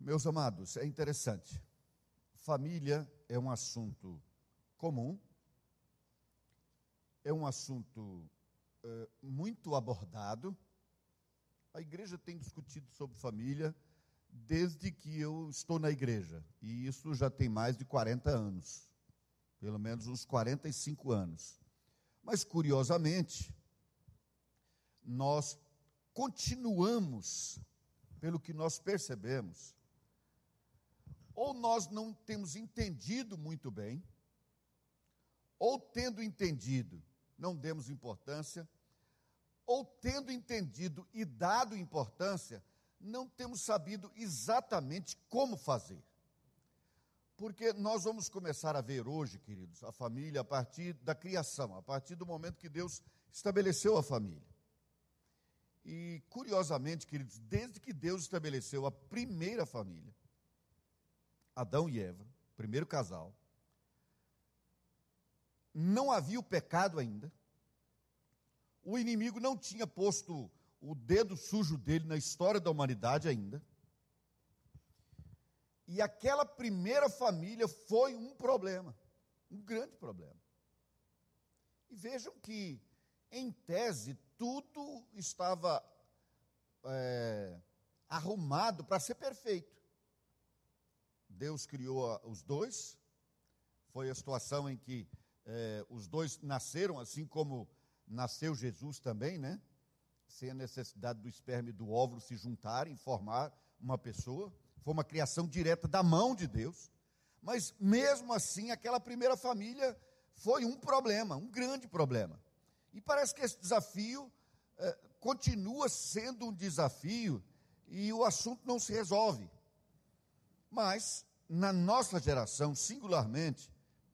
Meus amados, é interessante. Família é um assunto comum, é um assunto é, muito abordado. A igreja tem discutido sobre família desde que eu estou na igreja, e isso já tem mais de 40 anos, pelo menos uns 45 anos. Mas, curiosamente, nós continuamos, pelo que nós percebemos, ou nós não temos entendido muito bem, ou tendo entendido, não demos importância, ou tendo entendido e dado importância, não temos sabido exatamente como fazer. Porque nós vamos começar a ver hoje, queridos, a família a partir da criação, a partir do momento que Deus estabeleceu a família. E, curiosamente, queridos, desde que Deus estabeleceu a primeira família, Adão e Eva, primeiro casal, não havia o pecado ainda, o inimigo não tinha posto o dedo sujo dele na história da humanidade ainda, e aquela primeira família foi um problema, um grande problema. E vejam que, em tese, tudo estava é, arrumado para ser perfeito. Deus criou os dois, foi a situação em que é, os dois nasceram, assim como nasceu Jesus também, né? Sem a necessidade do esperma e do óvulo se juntarem, formar uma pessoa. Foi uma criação direta da mão de Deus. Mas mesmo assim, aquela primeira família foi um problema, um grande problema. E parece que esse desafio eh, continua sendo um desafio e o assunto não se resolve. Mas, na nossa geração, singularmente,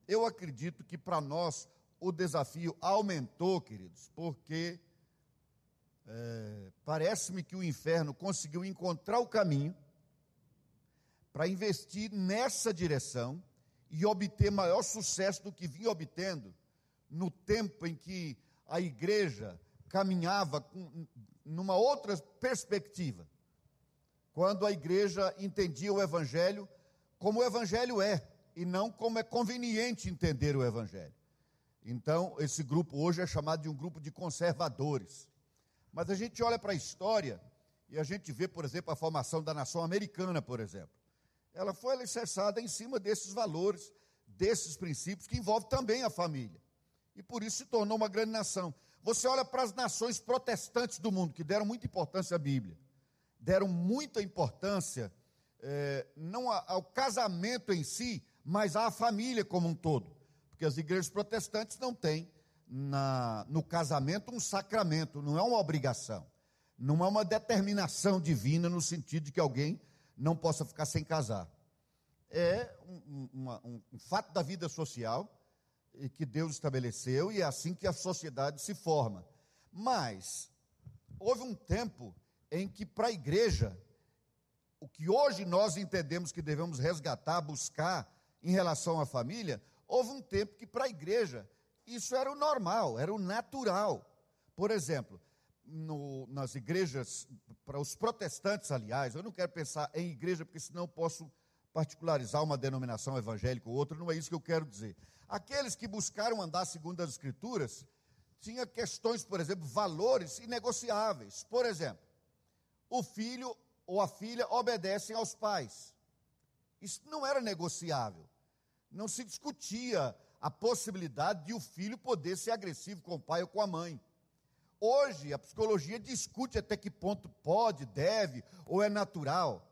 eu acredito que para nós o desafio aumentou, queridos, porque é, parece-me que o inferno conseguiu encontrar o caminho para investir nessa direção e obter maior sucesso do que vinha obtendo no tempo em que a igreja caminhava com, numa outra perspectiva. Quando a igreja entendia o evangelho como o evangelho é e não como é conveniente entender o evangelho. Então, esse grupo hoje é chamado de um grupo de conservadores. Mas a gente olha para a história e a gente vê, por exemplo, a formação da nação americana, por exemplo ela foi alicerçada em cima desses valores, desses princípios, que envolve também a família. E por isso se tornou uma grande nação. Você olha para as nações protestantes do mundo, que deram muita importância à Bíblia, deram muita importância, é, não ao casamento em si, mas à família como um todo. Porque as igrejas protestantes não têm na, no casamento um sacramento, não é uma obrigação, não é uma determinação divina no sentido de que alguém não possa ficar sem casar. É um, uma, um, um fato da vida social que Deus estabeleceu e é assim que a sociedade se forma. Mas houve um tempo em que para a igreja o que hoje nós entendemos que devemos resgatar, buscar em relação à família, houve um tempo que para a igreja isso era o normal, era o natural. Por exemplo, no, nas igrejas, para os protestantes, aliás, eu não quero pensar em igreja, porque senão eu posso particularizar uma denominação evangélica ou outra, não é isso que eu quero dizer. Aqueles que buscaram andar segundo as Escrituras, tinha questões, por exemplo, valores inegociáveis. Por exemplo, o filho ou a filha obedecem aos pais. Isso não era negociável. Não se discutia a possibilidade de o filho poder ser agressivo com o pai ou com a mãe. Hoje a psicologia discute até que ponto pode, deve ou é natural.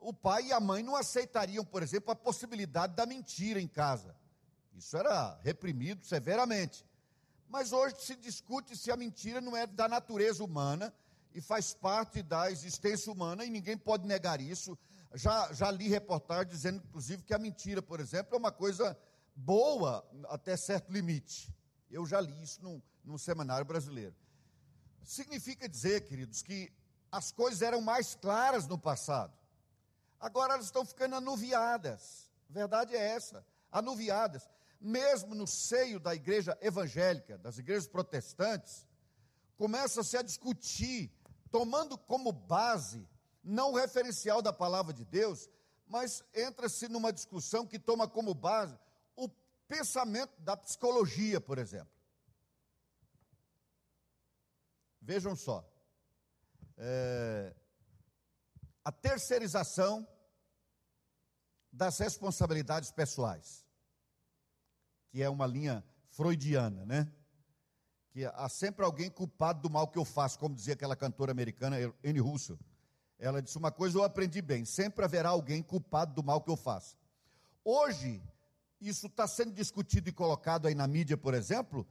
O pai e a mãe não aceitariam, por exemplo, a possibilidade da mentira em casa. Isso era reprimido severamente. Mas hoje se discute se a mentira não é da natureza humana e faz parte da existência humana e ninguém pode negar isso. Já, já li reportagem dizendo, inclusive, que a mentira, por exemplo, é uma coisa boa até certo limite. Eu já li isso num, num seminário brasileiro. Significa dizer, queridos, que as coisas eram mais claras no passado. Agora elas estão ficando anuviadas. A verdade é essa, anuviadas. Mesmo no seio da igreja evangélica, das igrejas protestantes, começa-se a discutir, tomando como base não o referencial da palavra de Deus, mas entra-se numa discussão que toma como base o pensamento da psicologia, por exemplo. Vejam só. É, a terceirização das responsabilidades pessoais, que é uma linha freudiana, né? Que há sempre alguém culpado do mal que eu faço, como dizia aquela cantora americana Anne Russell. Ela disse uma coisa eu aprendi bem: sempre haverá alguém culpado do mal que eu faço. Hoje, isso está sendo discutido e colocado aí na mídia, por exemplo,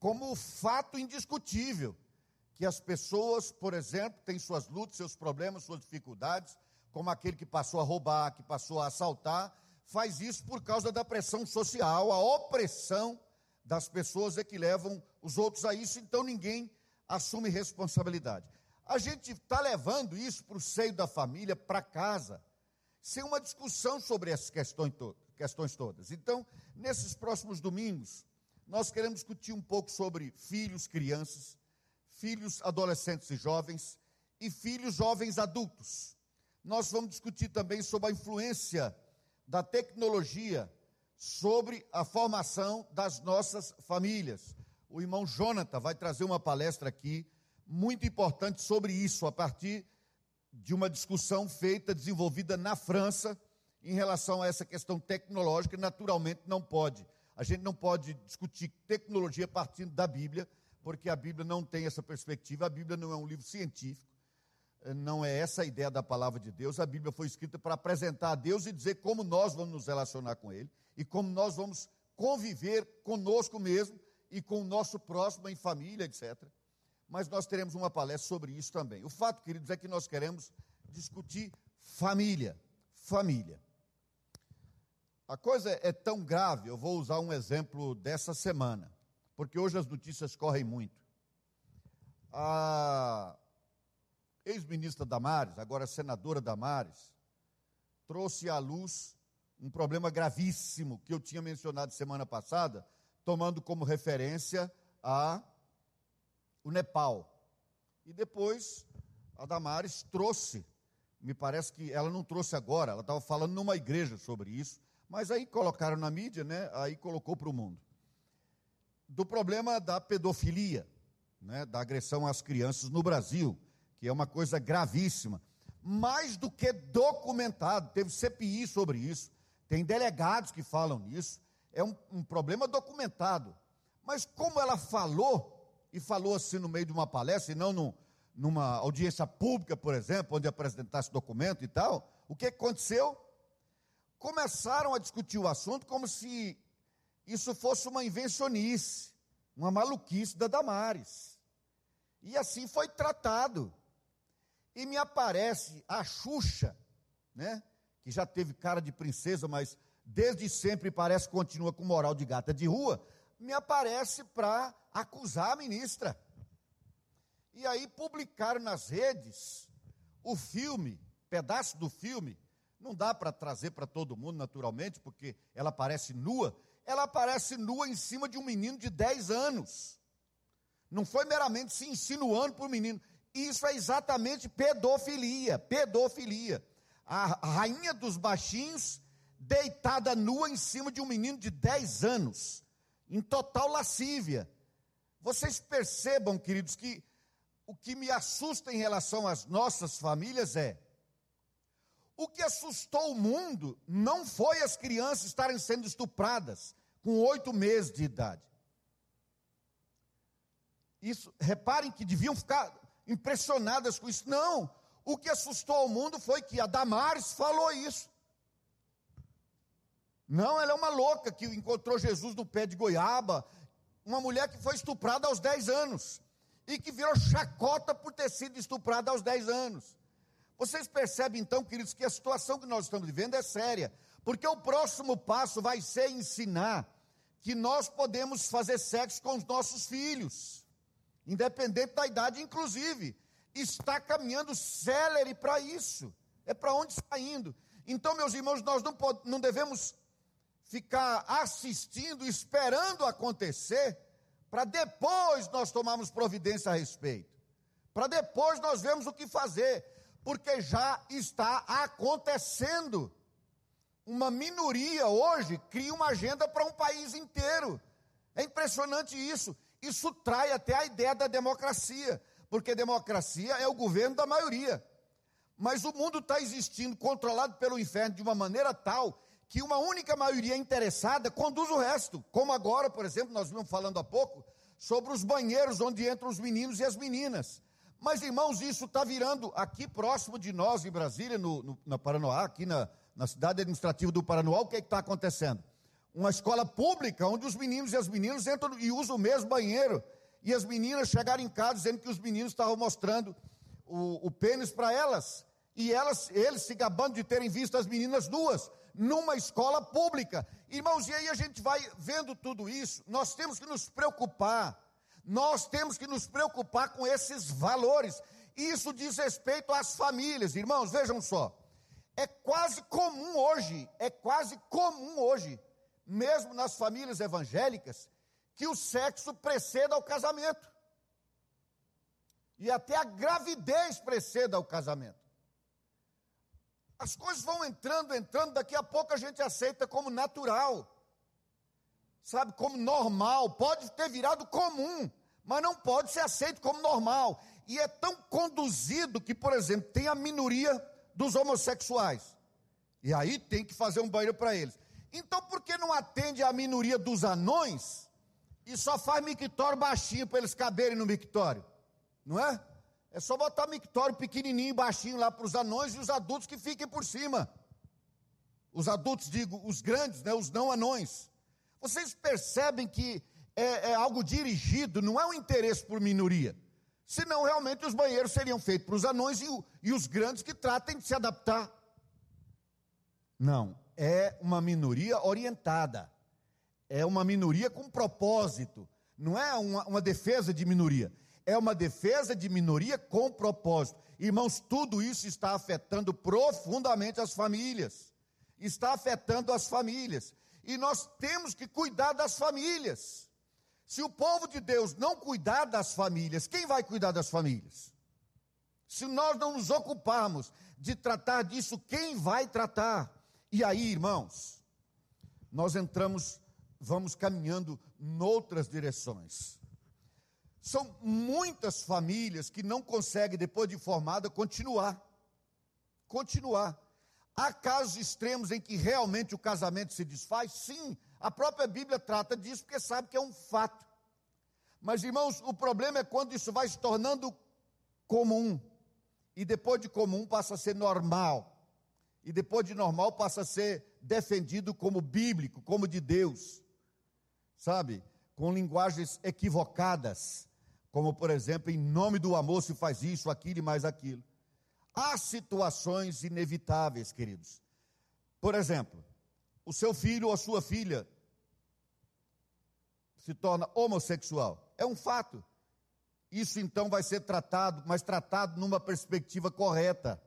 como fato indiscutível que as pessoas, por exemplo, têm suas lutas, seus problemas, suas dificuldades, como aquele que passou a roubar, que passou a assaltar, faz isso por causa da pressão social, a opressão das pessoas é que levam os outros a isso, então ninguém assume responsabilidade. A gente está levando isso para o seio da família, para casa, sem uma discussão sobre essas questões, to questões todas. Então, nesses próximos domingos, nós queremos discutir um pouco sobre filhos, crianças, filhos adolescentes e jovens e filhos jovens adultos. Nós vamos discutir também sobre a influência da tecnologia sobre a formação das nossas famílias. O irmão Jonathan vai trazer uma palestra aqui muito importante sobre isso, a partir de uma discussão feita, desenvolvida na França, em relação a essa questão tecnológica, naturalmente não pode. A gente não pode discutir tecnologia partindo da Bíblia, porque a Bíblia não tem essa perspectiva. A Bíblia não é um livro científico, não é essa a ideia da palavra de Deus. A Bíblia foi escrita para apresentar a Deus e dizer como nós vamos nos relacionar com Ele e como nós vamos conviver conosco mesmo e com o nosso próximo em família, etc. Mas nós teremos uma palestra sobre isso também. O fato, queridos, é que nós queremos discutir família. Família. A coisa é tão grave, eu vou usar um exemplo dessa semana porque hoje as notícias correm muito. A ex-ministra Damares, agora senadora Damares, trouxe à luz um problema gravíssimo que eu tinha mencionado semana passada, tomando como referência a o Nepal. E depois a Damares trouxe, me parece que ela não trouxe agora, ela estava falando numa igreja sobre isso, mas aí colocaram na mídia, né? Aí colocou para o mundo do problema da pedofilia, né, da agressão às crianças no Brasil, que é uma coisa gravíssima. Mais do que documentado, teve CPI sobre isso, tem delegados que falam nisso, é um, um problema documentado. Mas como ela falou, e falou assim no meio de uma palestra, e não no, numa audiência pública, por exemplo, onde apresentasse documento e tal, o que aconteceu? Começaram a discutir o assunto como se isso fosse uma invencionice, uma maluquice da Damares. E assim foi tratado. E me aparece a Xuxa, né? Que já teve cara de princesa, mas desde sempre parece continua com moral de gata de rua, me aparece para acusar a ministra. E aí publicaram nas redes o filme, pedaço do filme, não dá para trazer para todo mundo naturalmente, porque ela aparece nua, ela aparece nua em cima de um menino de 10 anos. Não foi meramente se insinuando para o menino. Isso é exatamente pedofilia. Pedofilia. A rainha dos baixinhos deitada nua em cima de um menino de 10 anos, em total lascívia. Vocês percebam, queridos, que o que me assusta em relação às nossas famílias é o que assustou o mundo não foi as crianças estarem sendo estupradas com oito meses de idade. Isso, reparem que deviam ficar impressionadas com isso. Não, o que assustou o mundo foi que a Damares falou isso. Não, ela é uma louca que encontrou Jesus no pé de goiaba, uma mulher que foi estuprada aos 10 anos e que virou chacota por ter sido estuprada aos 10 anos. Vocês percebem então, queridos, que a situação que nós estamos vivendo é séria, porque o próximo passo vai ser ensinar que nós podemos fazer sexo com os nossos filhos, independente da idade, inclusive, está caminhando célere para isso, é para onde está indo. Então, meus irmãos, nós não, pode, não devemos ficar assistindo, esperando acontecer, para depois nós tomarmos providência a respeito, para depois nós vermos o que fazer porque já está acontecendo. Uma minoria hoje cria uma agenda para um país inteiro. É impressionante isso. Isso trai até a ideia da democracia, porque democracia é o governo da maioria. Mas o mundo está existindo controlado pelo inferno de uma maneira tal que uma única maioria interessada conduz o resto. Como agora, por exemplo, nós vimos falando há pouco sobre os banheiros onde entram os meninos e as meninas. Mas, irmãos, isso está virando aqui próximo de nós, em Brasília, no, no, na Paranoá, aqui na, na cidade administrativa do Paranoá, o que é está acontecendo? Uma escola pública onde os meninos e as meninas entram e usam o mesmo banheiro. E as meninas chegaram em casa dizendo que os meninos estavam mostrando o, o pênis para elas. E elas, eles se gabando de terem visto as meninas nuas numa escola pública. Irmãos, e aí a gente vai vendo tudo isso, nós temos que nos preocupar, nós temos que nos preocupar com esses valores. Isso diz respeito às famílias, irmãos, vejam só. É quase comum hoje, é quase comum hoje, mesmo nas famílias evangélicas, que o sexo preceda ao casamento. E até a gravidez preceda ao casamento. As coisas vão entrando, entrando, daqui a pouco a gente aceita como natural, sabe, como normal. Pode ter virado comum, mas não pode ser aceito como normal. E é tão conduzido que, por exemplo, tem a minoria dos homossexuais. E aí tem que fazer um banheiro para eles. Então, por que não atende a minoria dos anões e só faz mictório baixinho para eles caberem no mictório? Não é? É só botar mictório pequenininho, baixinho lá para os anões e os adultos que fiquem por cima. Os adultos, digo, os grandes, né, os não anões. Vocês percebem que é, é algo dirigido, não é um interesse por minoria. Senão, realmente, os banheiros seriam feitos para os anões e, e os grandes que tratem de se adaptar. Não, é uma minoria orientada. É uma minoria com propósito. Não é uma, uma defesa de minoria é uma defesa de minoria com propósito. Irmãos, tudo isso está afetando profundamente as famílias. Está afetando as famílias. E nós temos que cuidar das famílias. Se o povo de Deus não cuidar das famílias, quem vai cuidar das famílias? Se nós não nos ocuparmos de tratar disso, quem vai tratar? E aí, irmãos, nós entramos, vamos caminhando noutras direções. São muitas famílias que não conseguem, depois de formada, continuar. Continuar. Há casos extremos em que realmente o casamento se desfaz? Sim, a própria Bíblia trata disso porque sabe que é um fato. Mas, irmãos, o problema é quando isso vai se tornando comum. E depois de comum passa a ser normal. E depois de normal passa a ser defendido como bíblico, como de Deus. Sabe? Com linguagens equivocadas como por exemplo, em nome do amor se faz isso, aquilo e mais aquilo. Há situações inevitáveis, queridos. Por exemplo, o seu filho ou a sua filha se torna homossexual. É um fato. Isso então vai ser tratado, mas tratado numa perspectiva correta.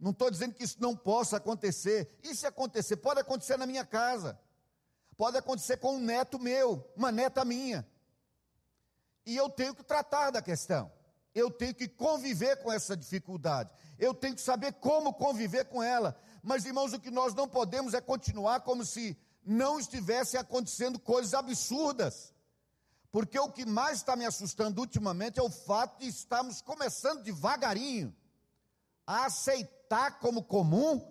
Não estou dizendo que isso não possa acontecer. E se acontecer, pode acontecer na minha casa. Pode acontecer com um neto meu, uma neta minha. E eu tenho que tratar da questão. Eu tenho que conviver com essa dificuldade. Eu tenho que saber como conviver com ela. Mas, irmãos, o que nós não podemos é continuar como se não estivessem acontecendo coisas absurdas. Porque o que mais está me assustando ultimamente é o fato de estarmos começando devagarinho a aceitar como comum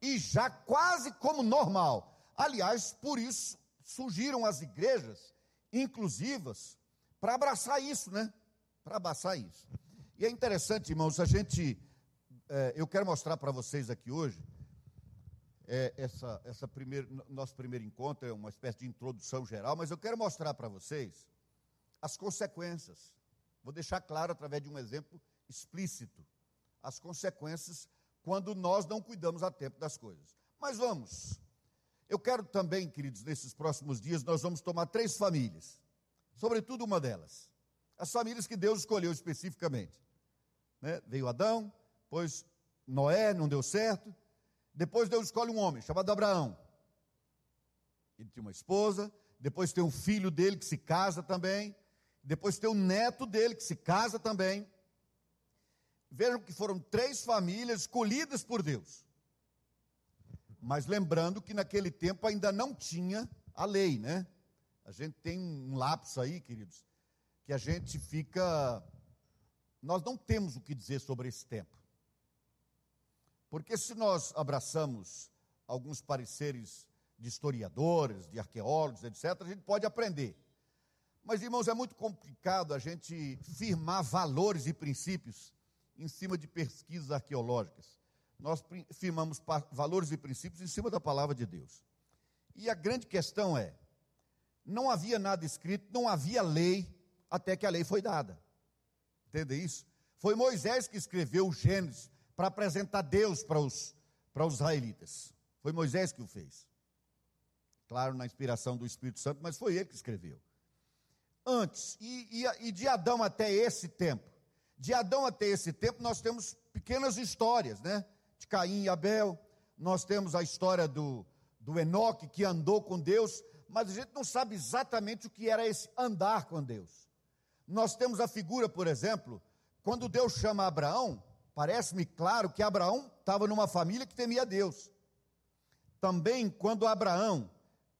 e já quase como normal. Aliás, por isso surgiram as igrejas inclusivas para abraçar isso, né? Para abraçar isso. E é interessante, irmãos, a gente, é, eu quero mostrar para vocês aqui hoje, é, essa, essa primeiro, nosso primeiro encontro é uma espécie de introdução geral, mas eu quero mostrar para vocês as consequências. Vou deixar claro através de um exemplo explícito as consequências quando nós não cuidamos a tempo das coisas. Mas vamos. Eu quero também, queridos, nesses próximos dias, nós vamos tomar três famílias sobretudo uma delas. As famílias que Deus escolheu especificamente. Né? Veio Adão, depois Noé, não deu certo. Depois Deus escolhe um homem chamado Abraão. Ele tinha uma esposa, depois tem um filho dele que se casa também, depois tem um neto dele que se casa também. Vejam que foram três famílias escolhidas por Deus. Mas lembrando que naquele tempo ainda não tinha a lei, né? A gente tem um lapso aí, queridos, que a gente fica. Nós não temos o que dizer sobre esse tempo. Porque se nós abraçamos alguns pareceres de historiadores, de arqueólogos, etc., a gente pode aprender. Mas, irmãos, é muito complicado a gente firmar valores e princípios em cima de pesquisas arqueológicas. Nós firmamos valores e princípios em cima da palavra de Deus. E a grande questão é: não havia nada escrito, não havia lei, até que a lei foi dada. Entende isso? Foi Moisés que escreveu o Gênesis para apresentar Deus para os, para os israelitas. Foi Moisés que o fez. Claro, na inspiração do Espírito Santo, mas foi ele que escreveu. Antes, e, e, e de Adão até esse tempo, de Adão até esse tempo, nós temos pequenas histórias, né? De Caim e Abel, nós temos a história do, do Enoque que andou com Deus, mas a gente não sabe exatamente o que era esse andar com Deus. Nós temos a figura, por exemplo, quando Deus chama Abraão, parece-me claro que Abraão estava numa família que temia Deus. Também, quando Abraão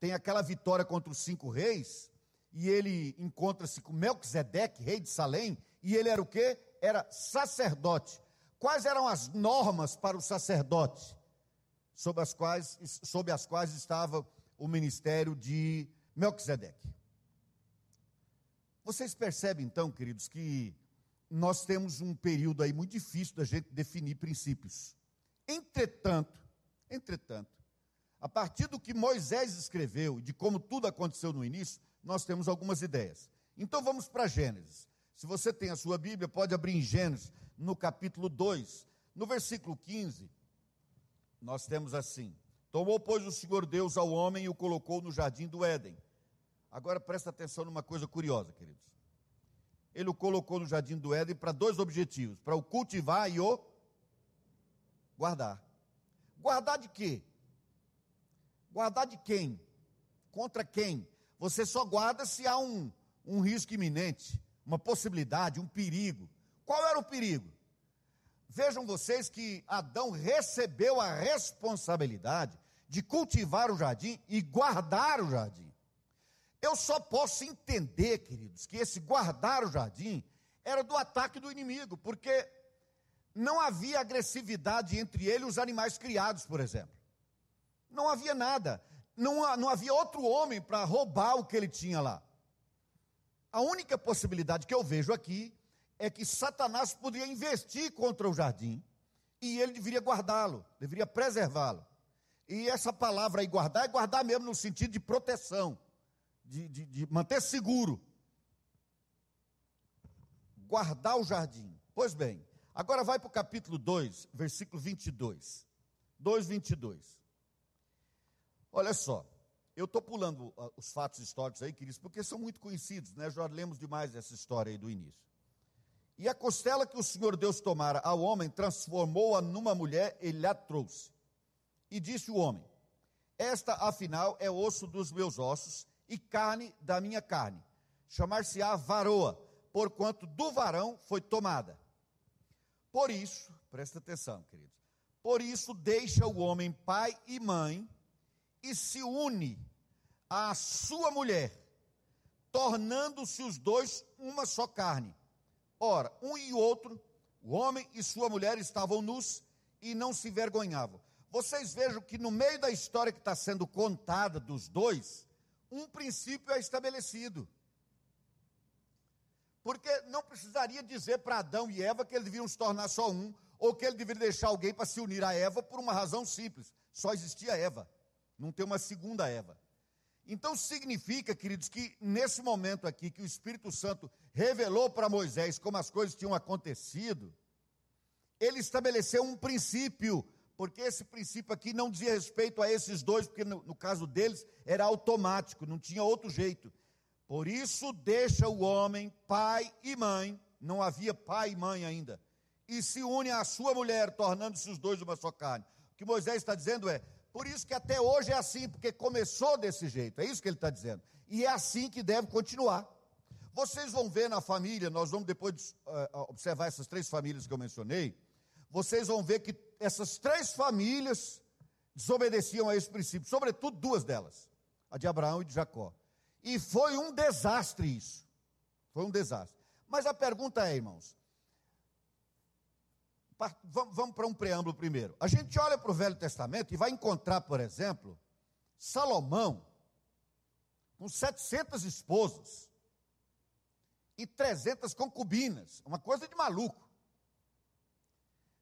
tem aquela vitória contra os cinco reis, e ele encontra-se com Melquisedeque, rei de Salém, e ele era o quê? Era sacerdote. Quais eram as normas para o sacerdote? Sob as quais, sob as quais estava o ministério de Melquisedeque. Vocês percebem então, queridos, que nós temos um período aí muito difícil da gente definir princípios. Entretanto, entretanto, a partir do que Moisés escreveu e de como tudo aconteceu no início, nós temos algumas ideias. Então vamos para Gênesis. Se você tem a sua Bíblia, pode abrir em Gênesis, no capítulo 2, no versículo 15, nós temos assim: Tomou, pois, o Senhor Deus ao homem e o colocou no jardim do Éden. Agora presta atenção numa coisa curiosa, queridos. Ele o colocou no jardim do Éden para dois objetivos: para o cultivar e o guardar. Guardar de quê? Guardar de quem? Contra quem? Você só guarda se há um, um risco iminente uma possibilidade, um perigo. Qual era o perigo? Vejam vocês que Adão recebeu a responsabilidade de cultivar o jardim e guardar o jardim. Eu só posso entender, queridos, que esse guardar o jardim era do ataque do inimigo, porque não havia agressividade entre ele e os animais criados, por exemplo. Não havia nada. Não, não havia outro homem para roubar o que ele tinha lá. A única possibilidade que eu vejo aqui é que Satanás poderia investir contra o jardim e ele deveria guardá-lo, deveria preservá-lo. E essa palavra aí, guardar, é guardar mesmo no sentido de proteção, de, de, de manter seguro. Guardar o jardim. Pois bem, agora vai para o capítulo 2, versículo 22. 2, 22. Olha só. Eu estou pulando os fatos históricos aí, queridos, porque são muito conhecidos, né? Já lemos demais essa história aí do início. E a costela que o Senhor Deus tomara ao homem, transformou-a numa mulher, ele a trouxe. E disse o homem: Esta, afinal, é osso dos meus ossos e carne da minha carne. Chamar-se-á varoa, porquanto do varão foi tomada. Por isso, presta atenção, queridos. Por isso deixa o homem pai e mãe e se une à sua mulher, tornando-se os dois uma só carne. Ora, um e outro, o homem e sua mulher estavam nus e não se envergonhavam. Vocês vejam que no meio da história que está sendo contada dos dois, um princípio é estabelecido. Porque não precisaria dizer para Adão e Eva que eles deviam se tornar só um, ou que ele deveria deixar alguém para se unir a Eva por uma razão simples: só existia Eva não tem uma segunda Eva. Então significa, queridos, que nesse momento aqui que o Espírito Santo revelou para Moisés como as coisas tinham acontecido, ele estabeleceu um princípio, porque esse princípio aqui não dizia respeito a esses dois, porque no, no caso deles era automático, não tinha outro jeito. Por isso deixa o homem pai e mãe, não havia pai e mãe ainda, e se une à sua mulher, tornando-se os dois uma só carne. O que Moisés está dizendo é: por isso que até hoje é assim, porque começou desse jeito, é isso que ele está dizendo. E é assim que deve continuar. Vocês vão ver na família, nós vamos depois uh, observar essas três famílias que eu mencionei. Vocês vão ver que essas três famílias desobedeciam a esse princípio, sobretudo duas delas, a de Abraão e de Jacó. E foi um desastre isso. Foi um desastre. Mas a pergunta é, irmãos, vamos para um preâmbulo primeiro. A gente olha para o Velho Testamento e vai encontrar, por exemplo, Salomão com 700 esposas e 300 concubinas, uma coisa de maluco.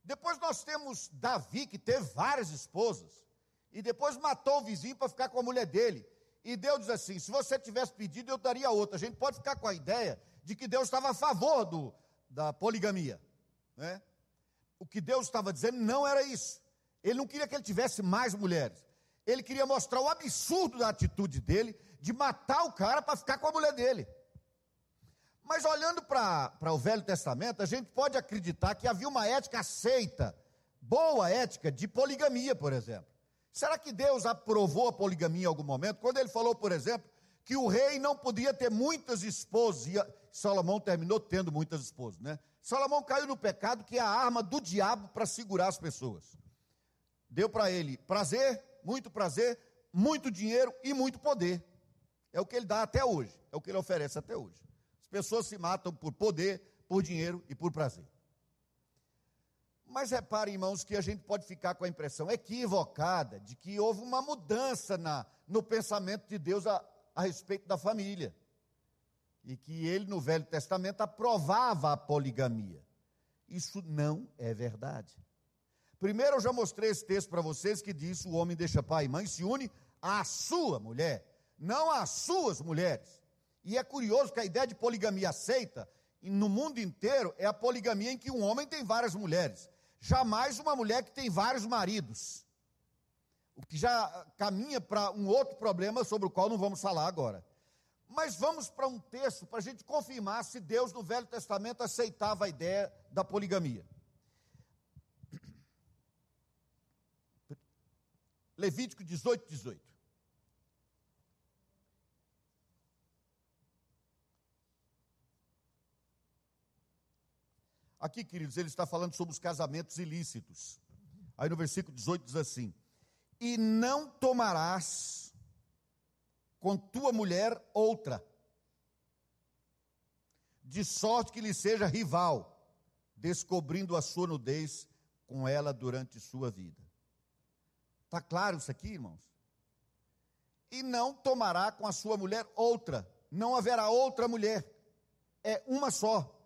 Depois nós temos Davi, que teve várias esposas, e depois matou o vizinho para ficar com a mulher dele. E Deus diz assim: se você tivesse pedido, eu daria outra. A gente pode ficar com a ideia de que Deus estava a favor do, da poligamia. Né? O que Deus estava dizendo não era isso. Ele não queria que ele tivesse mais mulheres. Ele queria mostrar o absurdo da atitude dele de matar o cara para ficar com a mulher dele. Mas olhando para o Velho Testamento, a gente pode acreditar que havia uma ética aceita, boa ética, de poligamia, por exemplo. Será que Deus aprovou a poligamia em algum momento? Quando ele falou, por exemplo, que o rei não podia ter muitas esposas, e Salomão terminou tendo muitas esposas, né? Salomão caiu no pecado que é a arma do diabo para segurar as pessoas. Deu para ele prazer, muito prazer, muito dinheiro e muito poder. É o que ele dá até hoje, é o que ele oferece até hoje. As pessoas se matam por poder, por dinheiro e por prazer. Mas reparem, irmãos, que a gente pode ficar com a impressão equivocada de que houve uma mudança na, no pensamento de Deus a, a respeito da família. E que ele, no Velho Testamento, aprovava a poligamia. Isso não é verdade. Primeiro, eu já mostrei esse texto para vocês que diz: o homem deixa pai e mãe se une à sua mulher, não às suas mulheres. E é curioso que a ideia de poligamia aceita no mundo inteiro é a poligamia em que um homem tem várias mulheres. Jamais uma mulher que tem vários maridos. O que já caminha para um outro problema sobre o qual não vamos falar agora. Mas vamos para um texto para a gente confirmar se Deus no Velho Testamento aceitava a ideia da poligamia. Levítico 18, 18. Aqui, queridos, ele está falando sobre os casamentos ilícitos. Aí no versículo 18 diz assim: E não tomarás com tua mulher outra, de sorte que lhe seja rival, descobrindo a sua nudez com ela durante sua vida. Está claro isso aqui, irmãos? E não tomará com a sua mulher outra, não haverá outra mulher, é uma só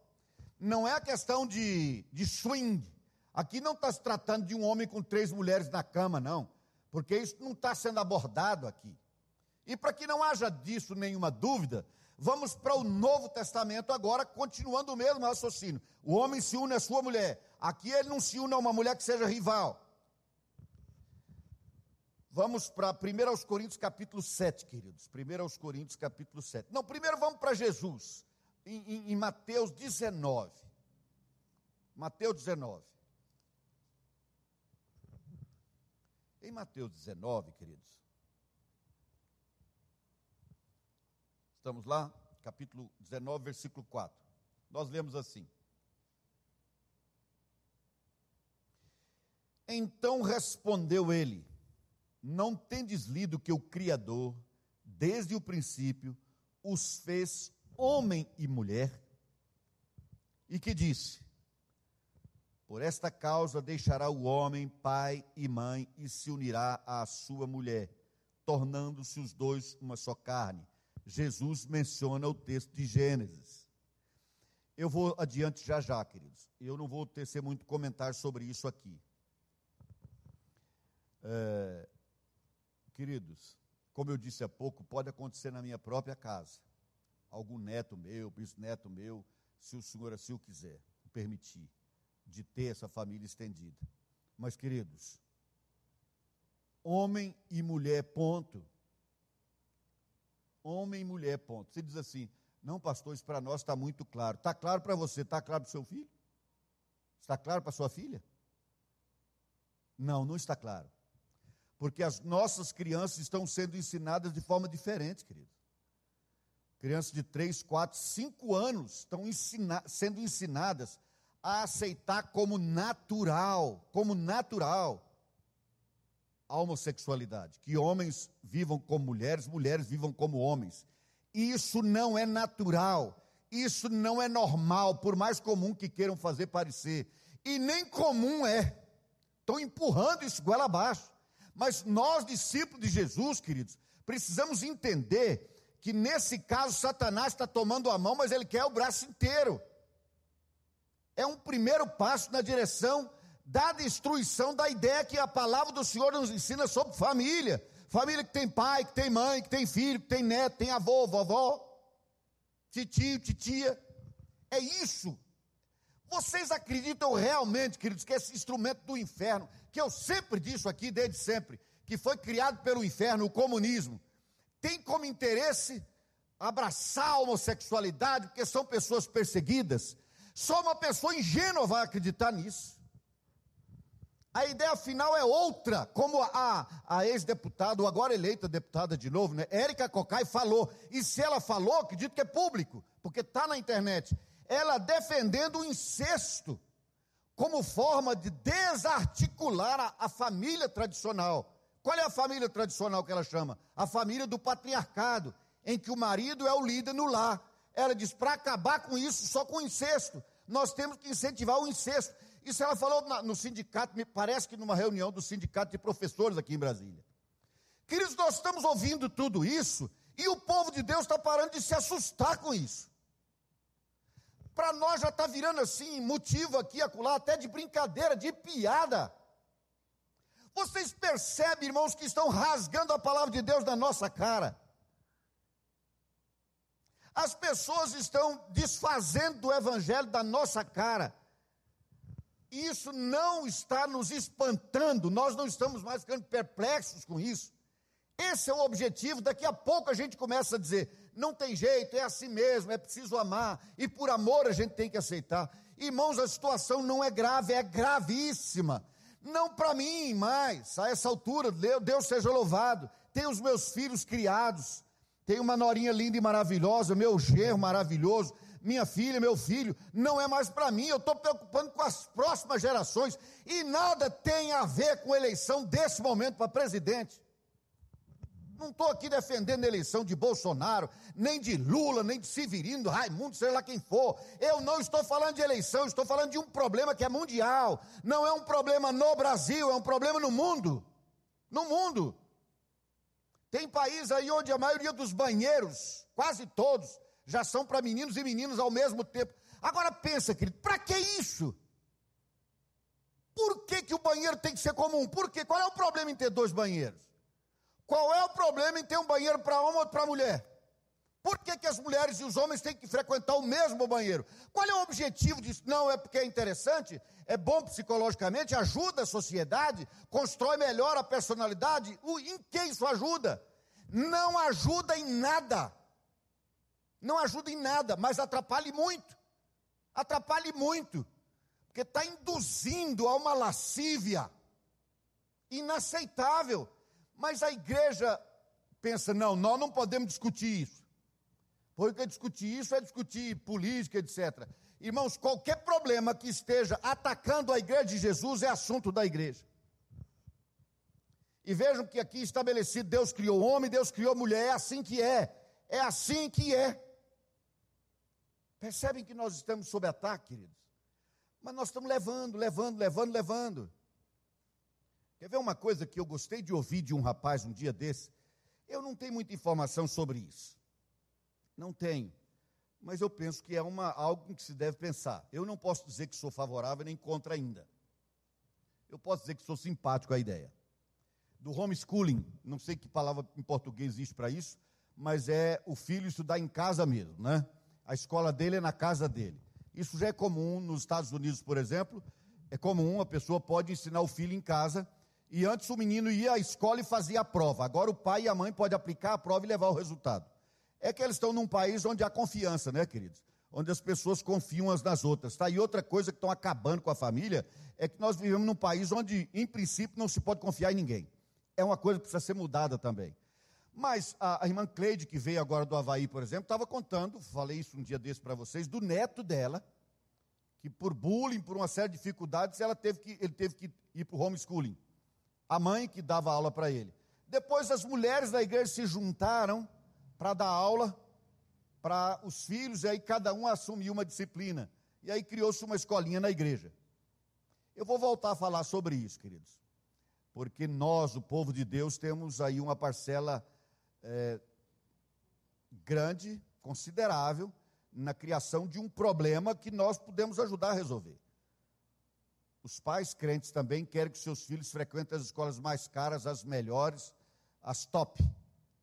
não é a questão de, de swing. Aqui não está se tratando de um homem com três mulheres na cama, não. Porque isso não está sendo abordado aqui. E para que não haja disso nenhuma dúvida, vamos para o Novo Testamento agora, continuando o mesmo raciocínio. O homem se une à sua mulher. Aqui ele não se une a uma mulher que seja rival. Vamos para 1 Coríntios capítulo 7, queridos. 1 Coríntios capítulo 7. Não, primeiro vamos para Jesus em, em, em Mateus 19. Mateus 19. Em Mateus 19, queridos. Estamos lá, capítulo 19, versículo 4. Nós lemos assim: Então respondeu ele: Não tendes lido que o Criador, desde o princípio, os fez homem e mulher, e que disse: Por esta causa deixará o homem pai e mãe e se unirá à sua mulher, tornando-se os dois uma só carne. Jesus menciona o texto de Gênesis. Eu vou adiante já já, queridos. Eu não vou tecer muito comentário sobre isso aqui. É, queridos, como eu disse há pouco, pode acontecer na minha própria casa algum neto meu, bisneto meu, se o Senhor assim o quiser, permitir, de ter essa família estendida. Mas, queridos, homem e mulher, ponto. Homem e mulher, ponto. Você diz assim, não, pastor, isso para nós está muito claro. Está claro para você, está claro para o seu filho? Está claro para sua filha? Não, não está claro. Porque as nossas crianças estão sendo ensinadas de forma diferente, querido. Crianças de 3, 4, 5 anos estão ensina sendo ensinadas a aceitar como natural, como natural, a homossexualidade. Que homens vivam como mulheres, mulheres vivam como homens. Isso não é natural. Isso não é normal, por mais comum que queiram fazer parecer. E nem comum é. Estão empurrando isso goela abaixo. Mas nós, discípulos de Jesus, queridos, precisamos entender que nesse caso Satanás está tomando a mão, mas ele quer o braço inteiro. É um primeiro passo na direção da destruição da ideia que a palavra do Senhor nos ensina sobre família. Família que tem pai, que tem mãe, que tem filho, que tem neto, tem avô, vovó, titio, titia. É isso. Vocês acreditam realmente, queridos, que esse instrumento do inferno, que eu sempre disse aqui desde sempre, que foi criado pelo inferno, o comunismo, tem como interesse abraçar a homossexualidade, porque são pessoas perseguidas? Só uma pessoa ingênua vai acreditar nisso. A ideia final é outra, como a, a ex-deputada, agora eleita deputada de novo, né? Érica Cocai falou. E se ela falou, acredito que é público, porque está na internet. Ela defendendo o incesto como forma de desarticular a, a família tradicional. Qual é a família tradicional que ela chama? A família do patriarcado, em que o marido é o líder no lar. Ela diz: para acabar com isso, só com o incesto. Nós temos que incentivar o incesto. Isso ela falou no sindicato, me parece que numa reunião do sindicato de professores aqui em Brasília. Queridos, nós estamos ouvindo tudo isso e o povo de Deus está parando de se assustar com isso. Para nós já está virando assim, motivo aqui, acolá, até de brincadeira, de piada. Vocês percebem, irmãos, que estão rasgando a palavra de Deus na nossa cara. As pessoas estão desfazendo o evangelho da nossa cara isso não está nos espantando, nós não estamos mais ficando perplexos com isso. Esse é o objetivo. Daqui a pouco a gente começa a dizer: não tem jeito, é assim mesmo, é preciso amar, e por amor a gente tem que aceitar. Irmãos, a situação não é grave, é gravíssima. Não para mim mais, a essa altura, Deus seja louvado. Tenho os meus filhos criados, tenho uma norinha linda e maravilhosa, meu genro maravilhoso, minha filha, meu filho, não é mais para mim, eu estou preocupando com as próximas gerações, e nada tem a ver com eleição desse momento para presidente. Não estou aqui defendendo a eleição de Bolsonaro, nem de Lula, nem de Severino, Raimundo, sei lá quem for. Eu não estou falando de eleição, estou falando de um problema que é mundial. Não é um problema no Brasil, é um problema no mundo. No mundo. Tem país aí onde a maioria dos banheiros, quase todos, já são para meninos e meninas ao mesmo tempo. Agora pensa, querido, para que isso? Por que, que o banheiro tem que ser comum? Por quê? Qual é o problema em ter dois banheiros? Qual é o problema em ter um banheiro para homem ou para mulher? Por que, que as mulheres e os homens têm que frequentar o mesmo banheiro? Qual é o objetivo disso? Não é porque é interessante, é bom psicologicamente, ajuda a sociedade, constrói melhor a personalidade. Em que isso ajuda? Não ajuda em nada não ajuda em nada, mas atrapalhe muito. Atrapalhe muito. Porque está induzindo a uma lascívia inaceitável. Mas a igreja pensa: não, nós não podemos discutir isso. Porque discutir isso é discutir política, etc. Irmãos, qualquer problema que esteja atacando a igreja de Jesus é assunto da igreja. E vejam que aqui estabelecido: Deus criou homem, Deus criou mulher, é assim que é. É assim que é. Percebem que nós estamos sob ataque, queridos? Mas nós estamos levando, levando, levando, levando. Quer ver uma coisa que eu gostei de ouvir de um rapaz um dia desse? Eu não tenho muita informação sobre isso. Não tenho. Mas eu penso que é uma, algo que se deve pensar. Eu não posso dizer que sou favorável nem contra ainda. Eu posso dizer que sou simpático à ideia. Do homeschooling, não sei que palavra em português existe para isso, mas é o filho estudar em casa mesmo, né? A escola dele é na casa dele. Isso já é comum nos Estados Unidos, por exemplo. É comum, a pessoa pode ensinar o filho em casa. E antes o menino ia à escola e fazia a prova. Agora o pai e a mãe podem aplicar a prova e levar o resultado. É que eles estão num país onde há confiança, né, queridos? Onde as pessoas confiam umas nas outras. Tá? E outra coisa que estão acabando com a família é que nós vivemos num país onde, em princípio, não se pode confiar em ninguém. É uma coisa que precisa ser mudada também. Mas a, a irmã Cleide, que veio agora do Havaí, por exemplo, estava contando, falei isso um dia desse para vocês, do neto dela, que por bullying, por uma série de dificuldades, ela teve que, ele teve que ir para o homeschooling. A mãe que dava aula para ele. Depois as mulheres da igreja se juntaram para dar aula para os filhos, e aí cada um assumiu uma disciplina. E aí criou-se uma escolinha na igreja. Eu vou voltar a falar sobre isso, queridos. Porque nós, o povo de Deus, temos aí uma parcela é, grande, considerável, na criação de um problema que nós podemos ajudar a resolver. Os pais crentes também querem que seus filhos frequentem as escolas mais caras, as melhores, as top.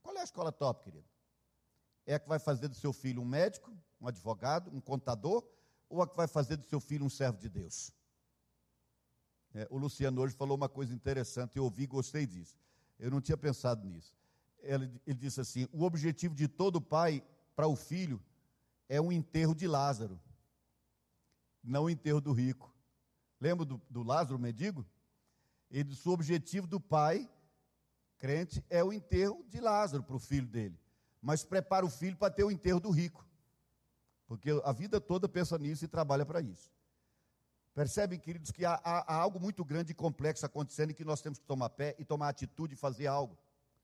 Qual é a escola top, querido? É a que vai fazer do seu filho um médico, um advogado, um contador, ou a que vai fazer do seu filho um servo de Deus? É, o Luciano hoje falou uma coisa interessante, eu ouvi e gostei disso. Eu não tinha pensado nisso. Ele, ele disse assim: o objetivo de todo pai para o filho é um enterro de Lázaro, não o enterro do rico. Lembra do, do Lázaro, mendigo? Ele disse: o objetivo do pai, crente, é o enterro de Lázaro para o filho dele. Mas prepara o filho para ter o enterro do rico. Porque a vida toda pensa nisso e trabalha para isso. Percebem, queridos, que há, há, há, algo muito grande e complexo acontecendo e que nós temos que tomar pé e tomar atitude e fazer algo.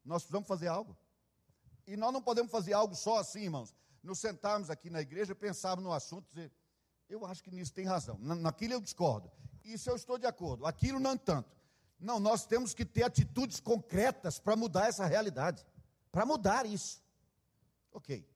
Nós precisamos fazer algo. E nós não podemos fazer algo só assim, irmãos nos sentarmos aqui na igreja, pensarmos no assunto e dizer, eu acho que nisso tem razão, naquilo eu discordo, isso eu estou de acordo, aquilo não tanto. Não, nós temos que ter atitudes concretas para mudar essa realidade, para mudar isso. Ok.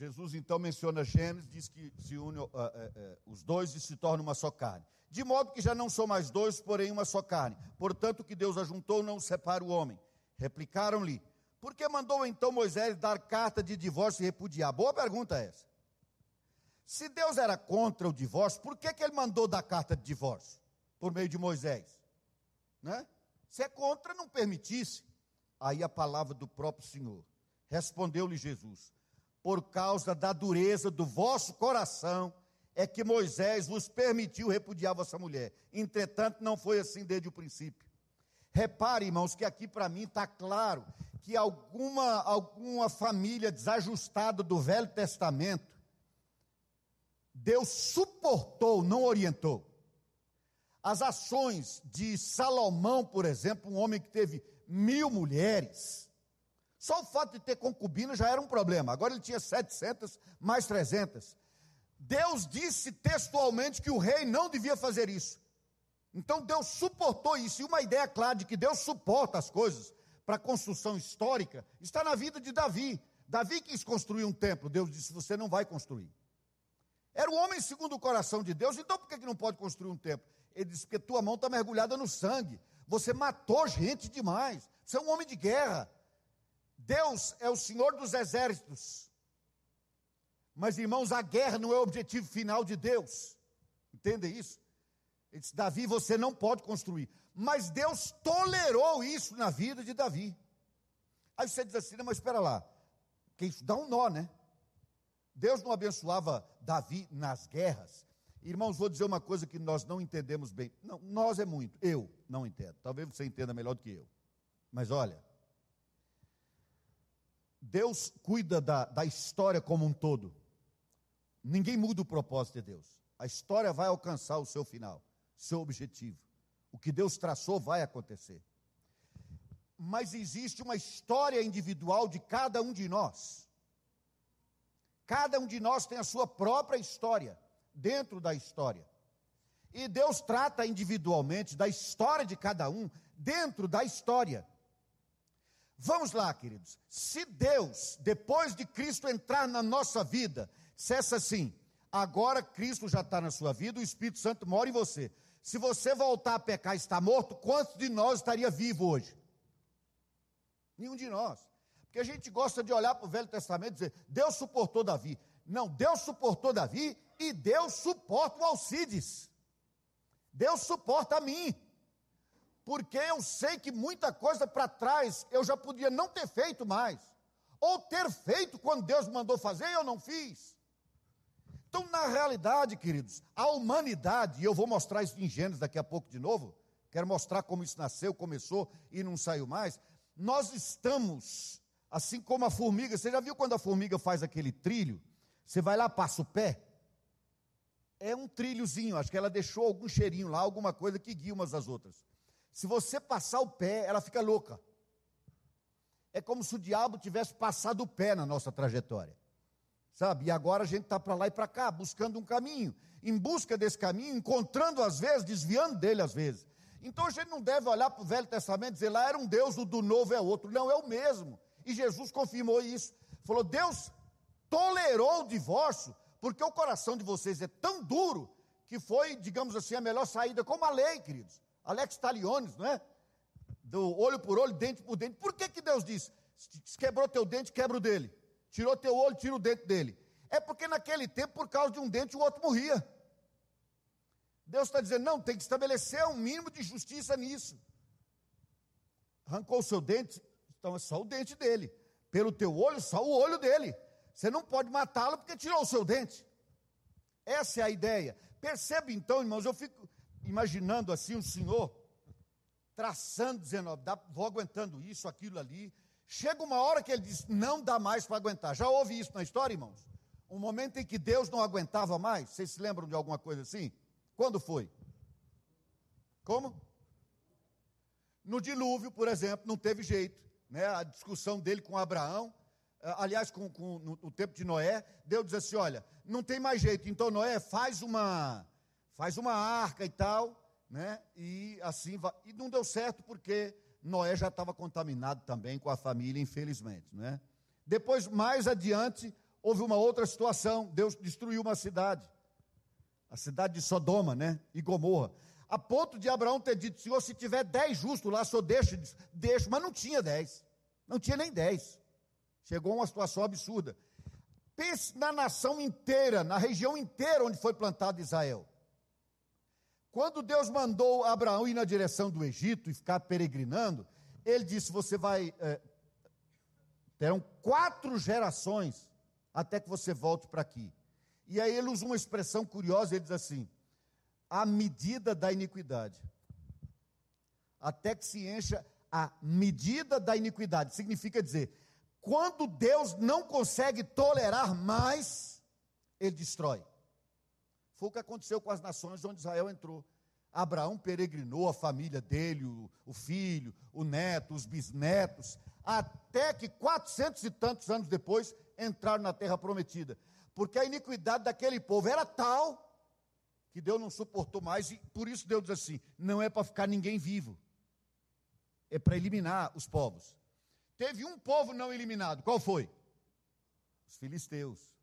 Jesus então menciona Gênesis, diz que se une uh, uh, uh, os dois e se torna uma só carne. De modo que já não são mais dois, porém uma só carne. Portanto, que Deus ajuntou, não separa o homem. Replicaram-lhe: por que mandou então Moisés dar carta de divórcio e repudiar? Boa pergunta essa. Se Deus era contra o divórcio, por que, que ele mandou dar carta de divórcio? Por meio de Moisés. Né? Se é contra, não permitisse. Aí a palavra do próprio Senhor. Respondeu-lhe Jesus: Por causa da dureza do vosso coração, é que Moisés vos permitiu repudiar vossa mulher. Entretanto, não foi assim desde o princípio. Repare, irmãos, que aqui para mim está claro que alguma, alguma família desajustada do Velho Testamento, Deus suportou, não orientou. As ações de Salomão, por exemplo, um homem que teve mil mulheres, só o fato de ter concubina já era um problema. Agora ele tinha 700 mais 300. Deus disse textualmente que o rei não devia fazer isso. Então Deus suportou isso. E uma ideia clara de que Deus suporta as coisas para a construção histórica está na vida de Davi. Davi quis construir um templo, Deus disse: Você não vai construir. Era o homem segundo o coração de Deus, então por que não pode construir um templo? Ele disse: Porque tua mão está mergulhada no sangue, você matou gente demais, você é um homem de guerra. Deus é o Senhor dos exércitos. Mas, irmãos, a guerra não é o objetivo final de Deus. Entendem isso? Ele disse: Davi, você não pode construir. Mas Deus tolerou isso na vida de Davi. Aí você diz assim, mas espera lá, que isso dá um nó, né? Deus não abençoava Davi nas guerras. Irmãos, vou dizer uma coisa que nós não entendemos bem. Não, nós é muito, eu não entendo. Talvez você entenda melhor do que eu. Mas olha, Deus cuida da, da história como um todo. Ninguém muda o propósito de Deus. A história vai alcançar o seu final, seu objetivo. O que Deus traçou vai acontecer. Mas existe uma história individual de cada um de nós. Cada um de nós tem a sua própria história, dentro da história. E Deus trata individualmente da história de cada um, dentro da história. Vamos lá, queridos. Se Deus, depois de Cristo entrar na nossa vida, dissesse assim: agora Cristo já está na sua vida, o Espírito Santo mora em você. Se você voltar a pecar e estar morto, quantos de nós estaria vivo hoje? Nenhum de nós. Porque a gente gosta de olhar para o Velho Testamento e dizer, Deus suportou Davi. Não, Deus suportou Davi e Deus suporta o Alcides. Deus suporta a mim. Porque eu sei que muita coisa para trás eu já podia não ter feito mais. Ou ter feito quando Deus mandou fazer e eu não fiz. Então, na realidade, queridos, a humanidade, e eu vou mostrar isso em Gênesis daqui a pouco de novo, quero mostrar como isso nasceu, começou e não saiu mais. nós estamos, assim como a formiga, você já viu quando a formiga faz aquele trilho? Você vai lá, passa o pé, é um trilhozinho, acho que ela deixou algum cheirinho lá, alguma coisa que guia umas às outras. Se você passar o pé, ela fica louca. É como se o diabo tivesse passado o pé na nossa trajetória. Sabe? E agora a gente está para lá e para cá, buscando um caminho. Em busca desse caminho, encontrando às vezes, desviando dele às vezes. Então a gente não deve olhar para o Velho Testamento e dizer lá era um Deus, o do novo é outro. Não, é o mesmo. E Jesus confirmou isso. Falou: Deus tolerou o divórcio porque o coração de vocês é tão duro que foi, digamos assim, a melhor saída, como a lei, queridos. Alex Taliones, não é? Do olho por olho, dente por dente. Por que, que Deus disse? Se quebrou teu dente, quebra o dele. Tirou teu olho, tira o dente dele. É porque naquele tempo, por causa de um dente, o outro morria. Deus está dizendo, não, tem que estabelecer um mínimo de justiça nisso. Arrancou o seu dente, então é só o dente dele. Pelo teu olho, só o olho dele. Você não pode matá-lo porque tirou o seu dente. Essa é a ideia. Percebe então, irmãos, eu fico imaginando assim um senhor traçando, dizendo, ó, vou aguentando isso, aquilo ali. Chega uma hora que ele diz, não dá mais para aguentar. Já houve isso na história, irmãos? Um momento em que Deus não aguentava mais. Vocês se lembram de alguma coisa assim? Quando foi? Como? No dilúvio, por exemplo, não teve jeito. Né? A discussão dele com Abraão, ah, aliás, com, com, no, no, tempo de Noé, Deus diz assim: olha, não tem mais jeito, então Noé faz uma, faz uma arca e tal, né? E assim vai. E não deu certo porque Noé já estava contaminado também com a família, infelizmente, né? Depois, mais adiante, houve uma outra situação. Deus destruiu uma cidade, a cidade de Sodoma, né? E Gomorra. A ponto de Abraão ter dito: Senhor, se tiver dez justos lá, só deixo, deixo. Mas não tinha dez, não tinha nem dez. Chegou uma situação absurda. Pense na nação inteira, na região inteira onde foi plantado Israel. Quando Deus mandou Abraão ir na direção do Egito e ficar peregrinando, ele disse: Você vai. É, terão quatro gerações até que você volte para aqui. E aí ele usa uma expressão curiosa: ele diz assim, a medida da iniquidade. Até que se encha a medida da iniquidade. Significa dizer, quando Deus não consegue tolerar mais, ele destrói. Foi o que aconteceu com as nações onde Israel entrou. Abraão peregrinou a família dele, o, o, filho, o neto, os bisnetos, até que quatrocentos e tantos anos depois entraram na terra prometida. Porque a iniquidade daquele povo era tal que Deus não suportou mais, e por isso Deus diz assim: não é para ficar ninguém vivo, é para eliminar os povos. Teve um povo não eliminado. Qual foi? Os filisteus.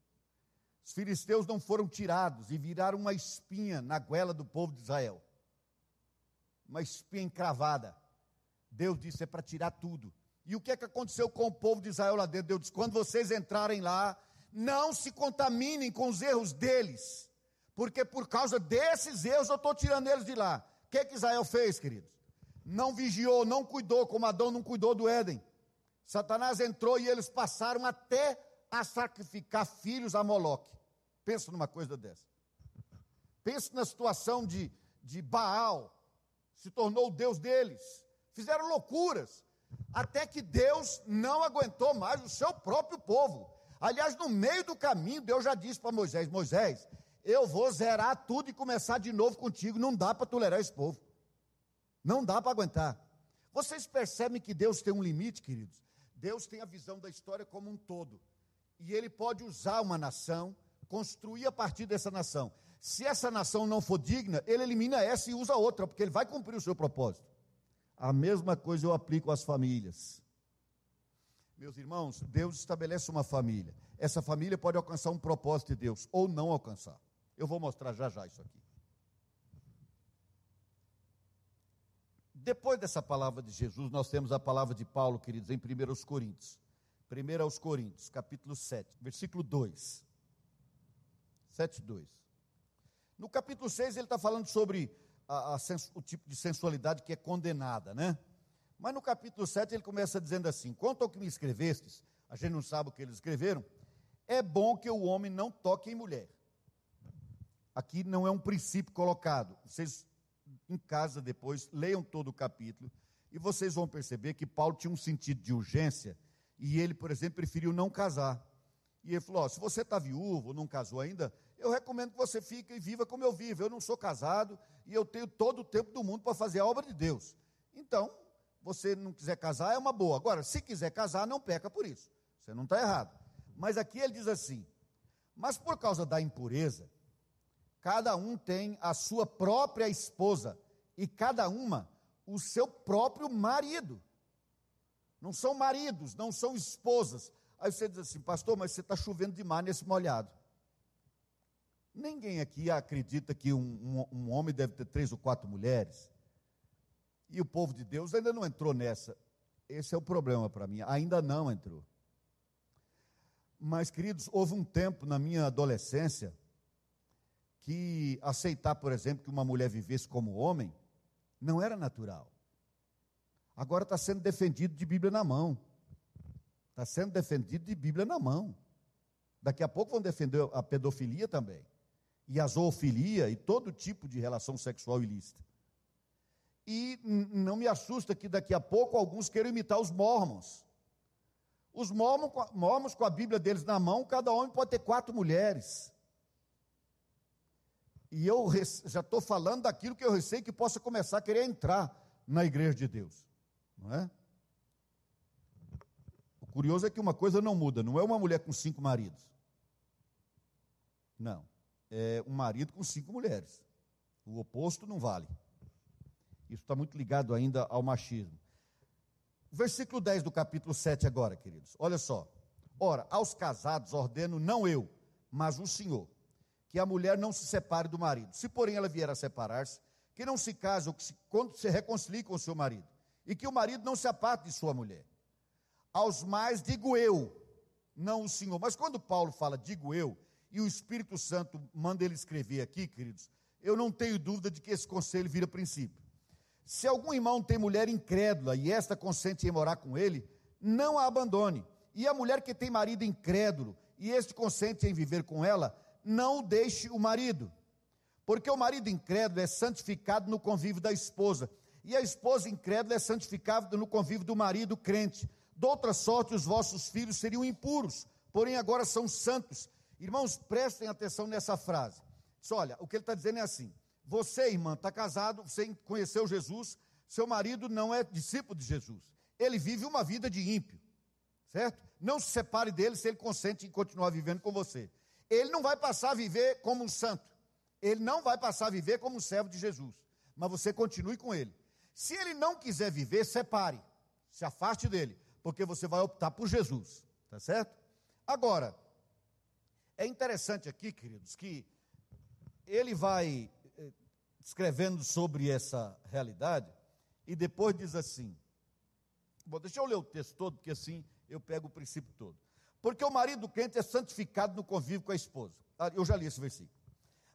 Os filisteus não foram tirados e viraram uma espinha na goela do povo de Israel. Uma espinha encravada. Deus disse: é para tirar tudo. E o que é que aconteceu com o povo de Israel lá dentro? Deus disse: quando vocês entrarem lá, não se contaminem com os erros deles, porque por causa desses erros eu estou tirando eles de lá. O que, é que Israel fez, queridos? Não vigiou, não cuidou, como Adão não cuidou do Éden. Satanás entrou e eles passaram até a sacrificar filhos a Moloque. Pensa numa coisa dessa. Pensa na situação de, de Baal, se tornou o Deus deles. Fizeram loucuras, até que Deus não aguentou mais o seu próprio povo. Aliás, no meio do caminho, Deus já disse para Moisés: Moisés, eu vou zerar tudo e começar de novo contigo. Não dá para tolerar esse povo. Não dá para aguentar. Vocês percebem que Deus tem um limite, queridos? Deus tem a visão da história como um todo. E ele pode usar uma nação, construir a partir dessa nação. Se essa nação não for digna, ele elimina essa e usa outra, porque ele vai cumprir o seu propósito. A mesma coisa eu aplico às famílias. Meus irmãos, Deus estabelece uma família. Essa família pode alcançar um propósito de Deus ou não alcançar. Eu vou mostrar já já isso aqui. Depois dessa palavra de Jesus, nós temos a palavra de Paulo, queridos, em 1 Coríntios. 1 aos Coríntios, capítulo 7, versículo 2. 7, 2. No capítulo 6, ele está falando sobre a, a, o tipo de sensualidade que é condenada, né? Mas no capítulo 7 ele começa dizendo assim: Quanto ao que me escrevestes, a gente não sabe o que eles escreveram, é bom que o homem não toque em mulher. Aqui não é um princípio colocado. Vocês em casa depois, leiam todo o capítulo, E vocês vão perceber que Paulo tinha um sentido de urgência e ele, por exemplo, preferiu não casar. E ele falou: se você está viúvo, não casou ainda, eu recomendo que você fique e viva como eu vivo. Eu não sou casado e eu tenho todo o tempo do mundo para fazer a obra de Deus. Então, você não quiser casar, é uma boa. Agora, se quiser casar, não peca por isso. Você não está errado. Mas aqui ele diz assim: mas por causa da impureza, cada um tem a sua própria esposa e cada uma o seu próprio marido. Não são maridos, não são esposas. Aí você diz assim, pastor, mas você está chovendo demais nesse molhado. Ninguém aqui acredita que um, um, um, homem deve ter três ou quatro mulheres. E o povo de Deus ainda não entrou nessa. Esse é o problema para mim. Ainda não entrou. Mas, queridos, houve um tempo na minha adolescência que aceitar, por exemplo, que uma mulher vivesse como homem não era natural. Agora está sendo defendido de Bíblia na mão. Está sendo defendido de Bíblia na mão. Daqui a pouco vão defender a pedofilia também e a zoofilia e todo tipo de relação sexual ilícita. E não me assusta que daqui a pouco alguns queiram imitar os mormons. Os mormons, com a Bíblia deles na mão, cada homem pode ter quatro mulheres. E eu já estou falando daquilo que eu receio que possa começar a querer entrar na igreja de Deus. Não é? O curioso é que uma coisa não muda, não é uma mulher com cinco maridos. Não é, um marido com cinco mulheres. O oposto não vale. Isso está muito ligado ainda ao machismo. Versículo 10 do capítulo 7 agora, queridos. Olha só. Ora, aos casados ordeno não eu, mas o Senhor, que a mulher não se separe do marido. Se porém ela vier a separar-se, que não se case ou que se, quando se reconcilie com o seu marido, e que o marido não se aparte de sua mulher. Aos mais digo eu, não o Senhor. Mas quando Paulo fala digo eu, e o Espírito Santo manda ele escrever aqui, queridos, eu não tenho dúvida de que esse conselho vira princípio. Se algum irmão tem mulher incrédula e esta consente em morar com ele, não a abandone. E a mulher que tem marido incrédulo e este consente em viver com ela, não deixe o marido. Porque o marido incrédulo é santificado no convívio da esposa, e a esposa incrédula é santificada no convívio do marido crente. De outra sorte, os vossos filhos seriam impuros, porém agora são santos Irmãos, prestem atenção nessa frase. Diz, olha, o que ele está dizendo é assim: você, irmã, está casado, você conheceu Jesus, seu marido não é discípulo de Jesus. Ele vive uma vida de ímpio, certo? Não se separe dele se ele consente em continuar vivendo com você. Ele não vai passar a viver como um santo. Ele não vai passar a viver como um servo de Jesus. Mas você continue com ele. Se ele não quiser viver, separe. Se afaste dele, porque você vai optar por Jesus. Tá certo? Agora, é interessante aqui, queridos, que ele vai eh, escrevendo sobre essa realidade e depois diz assim. Bom, deixa eu ler o texto todo, porque assim eu pego o princípio todo. Porque o marido do crente é santificado no convívio com a esposa. Ah, eu já li esse versículo.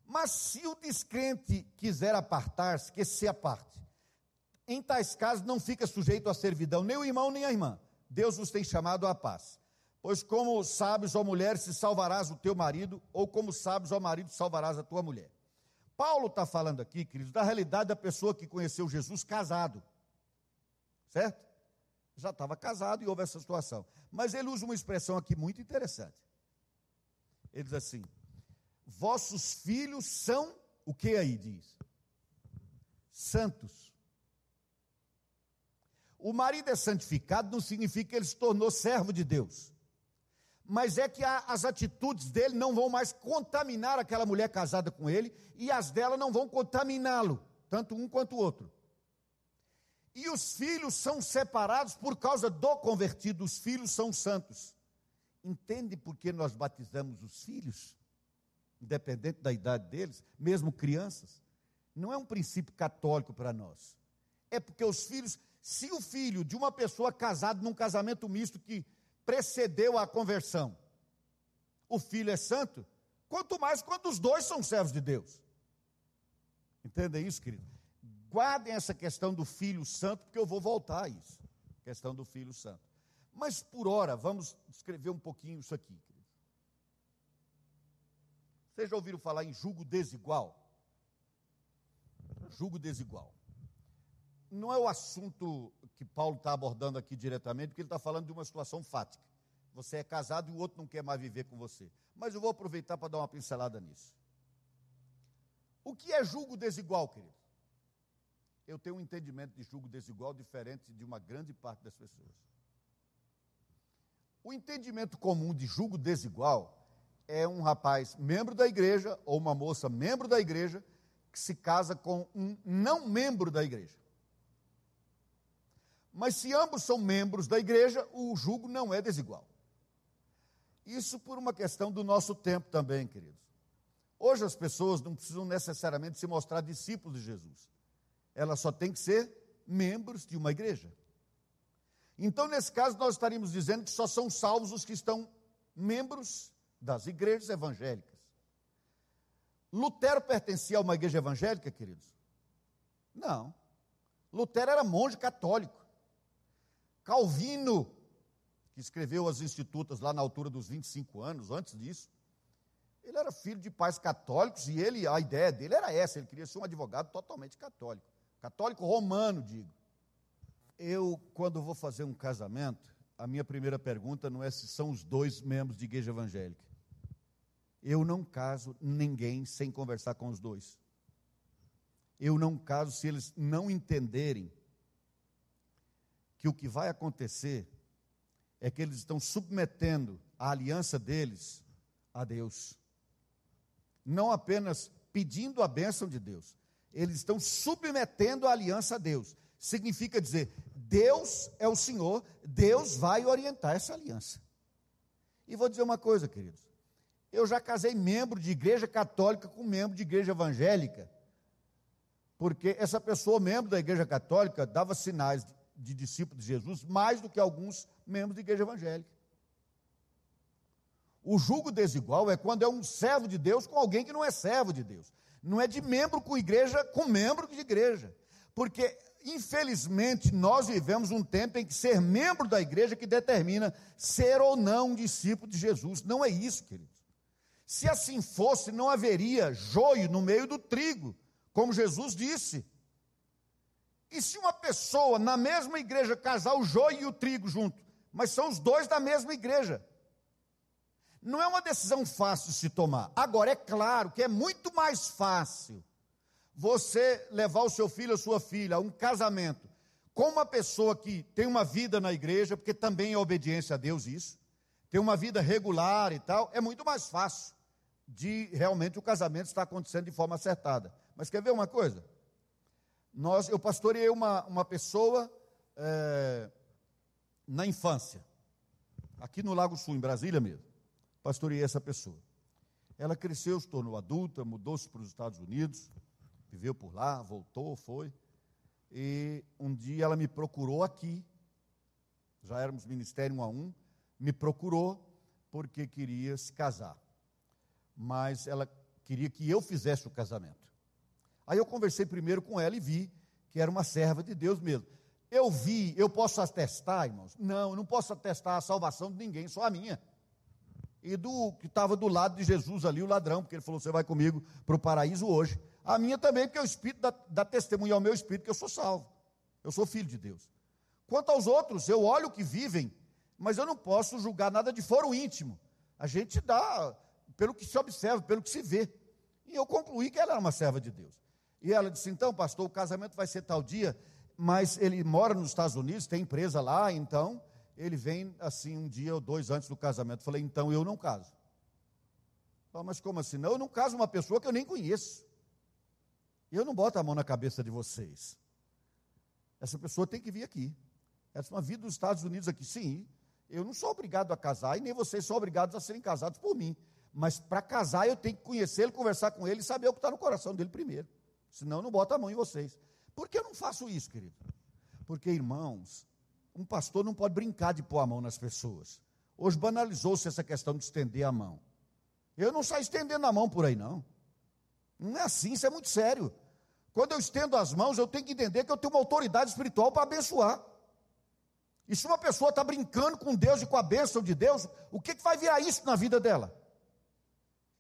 Mas se o descrente quiser apartar-se, que se aparte. Em tais casos não fica sujeito à servidão, nem o irmão nem a irmã. Deus os tem chamado à paz. Pois como sabes, ó mulher, se salvarás o teu marido, ou como sabes, ó marido, salvarás a tua mulher. Paulo está falando aqui, queridos, da realidade da pessoa que conheceu Jesus casado. Certo? Já estava casado e houve essa situação. Mas ele usa uma expressão aqui muito interessante. Ele diz assim: Vossos filhos são o que aí diz? Santos. O marido é santificado não significa que ele se tornou servo de Deus mas é que a, as atitudes dele não vão mais contaminar aquela mulher casada com ele, e as dela não vão contaminá-lo, tanto um quanto o outro. E os filhos são separados por causa do convertido, os filhos são santos. Entende por que nós batizamos os filhos? Independente da idade deles, mesmo crianças. Não é um princípio católico para nós. É porque os filhos, se o filho de uma pessoa casada num casamento misto que precedeu a conversão. O filho é santo, quanto mais quando os dois são servos de Deus. Entendem isso, querido? Guardem essa questão do filho santo, porque eu vou voltar a isso. Questão do filho santo. Mas por hora, vamos escrever um pouquinho isso aqui. Vocês já ouviram falar em julgo desigual? Julgo desigual. não é o assunto que Paulo está abordando aqui diretamente, porque ele está falando de uma situação fática. Você é casado e o outro não quer mais viver com você. Mas eu vou aproveitar para dar uma pincelada nisso. O que é julgo desigual, querido? Eu tenho um entendimento de julgo desigual diferente de uma grande parte das pessoas. O entendimento comum de julgo desigual é um rapaz membro da igreja ou uma moça membro da igreja que se casa com um não membro da igreja. Mas se ambos são membros da igreja, o julgo não é desigual. Isso por uma questão do nosso tempo também, queridos. Hoje as pessoas não precisam necessariamente se mostrar discípulos de Jesus. Elas só têm que ser membros de uma igreja. Então, nesse caso, nós estaríamos dizendo que só são salvos os que estão membros das igrejas evangélicas. Lutero pertencia a uma igreja evangélica, queridos? Não. Lutero era monge católico. Calvino, que escreveu as Institutas lá na altura dos 25 anos, antes disso, ele era filho de pais católicos e ele, a ideia dele era essa, ele queria ser um advogado totalmente católico. Católico romano, digo. Eu, quando vou fazer um casamento, a minha primeira pergunta não é se são os dois membros de igreja evangélica. Eu não caso ninguém sem conversar com os dois. Eu não caso se eles não entenderem que o que vai acontecer é que eles estão submetendo a aliança deles a Deus. Não apenas pedindo a bênção de Deus, eles estão submetendo a aliança a Deus. Significa dizer, Deus é o Senhor, Deus vai orientar essa aliança. E vou dizer uma coisa, queridos. Eu já casei membro de igreja católica com membro de igreja evangélica. Porque essa pessoa, membro da igreja católica, dava sinais de, de discípulo de Jesus mais do que alguns membros de igreja evangélica. O julgo desigual é quando é um servo de Deus com alguém que não é servo de Deus. Não é de membro com igreja com membro de igreja. Porque, infelizmente, nós vivemos um tempo em que ser membro da igreja que determina ser ou não um discípulo de Jesus. Não é isso, queridos. Se assim fosse, não haveria joio no meio do trigo, como Jesus disse. E se uma pessoa na mesma igreja casar o joio e o trigo junto, mas são os dois da mesma igreja, não é uma decisão fácil de se tomar. Agora, é claro que é muito mais fácil você levar o seu filho ou sua filha a um casamento com uma pessoa que tem uma vida na igreja, porque também é obediência a Deus isso, tem uma vida regular e tal, é muito mais fácil de realmente o casamento estar acontecendo de forma acertada. Mas quer ver uma coisa? Nós, eu pastoreei uma, uma pessoa é, na infância, aqui no Lago Sul, em Brasília mesmo. Pastoreei essa pessoa. Ela cresceu, se tornou adulta, mudou-se para os Estados Unidos, viveu por lá, voltou, foi. E um dia ela me procurou aqui, já éramos ministério um a um, me procurou porque queria se casar. Mas ela queria que eu fizesse o casamento. Aí eu conversei primeiro com ela e vi que era uma serva de Deus mesmo. Eu vi, eu posso atestar, irmãos? Não, eu não posso atestar a salvação de ninguém, só a minha. E do que estava do lado de Jesus ali, o ladrão, porque ele falou: Você vai comigo para o paraíso hoje. A minha também, porque o Espírito dá, dá testemunho ao meu Espírito que eu sou salvo. Eu sou filho de Deus. Quanto aos outros, eu olho o que vivem, mas eu não posso julgar nada de foro íntimo. A gente dá pelo que se observa, pelo que se vê. E eu concluí que ela era uma serva de Deus. E ela disse: Então, pastor, o casamento vai ser tal dia, mas ele mora nos Estados Unidos, tem empresa lá, então ele vem assim um dia ou dois antes do casamento. Falei: Então eu não caso. Falei, mas como assim? Não, eu não caso uma pessoa que eu nem conheço. Eu não boto a mão na cabeça de vocês. Essa pessoa tem que vir aqui. Essa é uma vida dos Estados Unidos aqui. Sim, eu não sou obrigado a casar e nem vocês são obrigados a serem casados por mim. Mas para casar eu tenho que conhecê-lo, conversar com ele e saber o que está no coração dele primeiro. Senão não boto a mão em vocês. Por que eu não faço isso, querido? Porque, irmãos, um pastor não pode brincar de pôr a mão nas pessoas. Hoje banalizou-se essa questão de estender a mão. Eu não saio estendendo a mão por aí, não. Não é assim, isso é muito sério. Quando eu estendo as mãos, eu tenho que entender que eu tenho uma autoridade espiritual para abençoar. E se uma pessoa está brincando com Deus e com a bênção de Deus, o que, que vai virar isso na vida dela?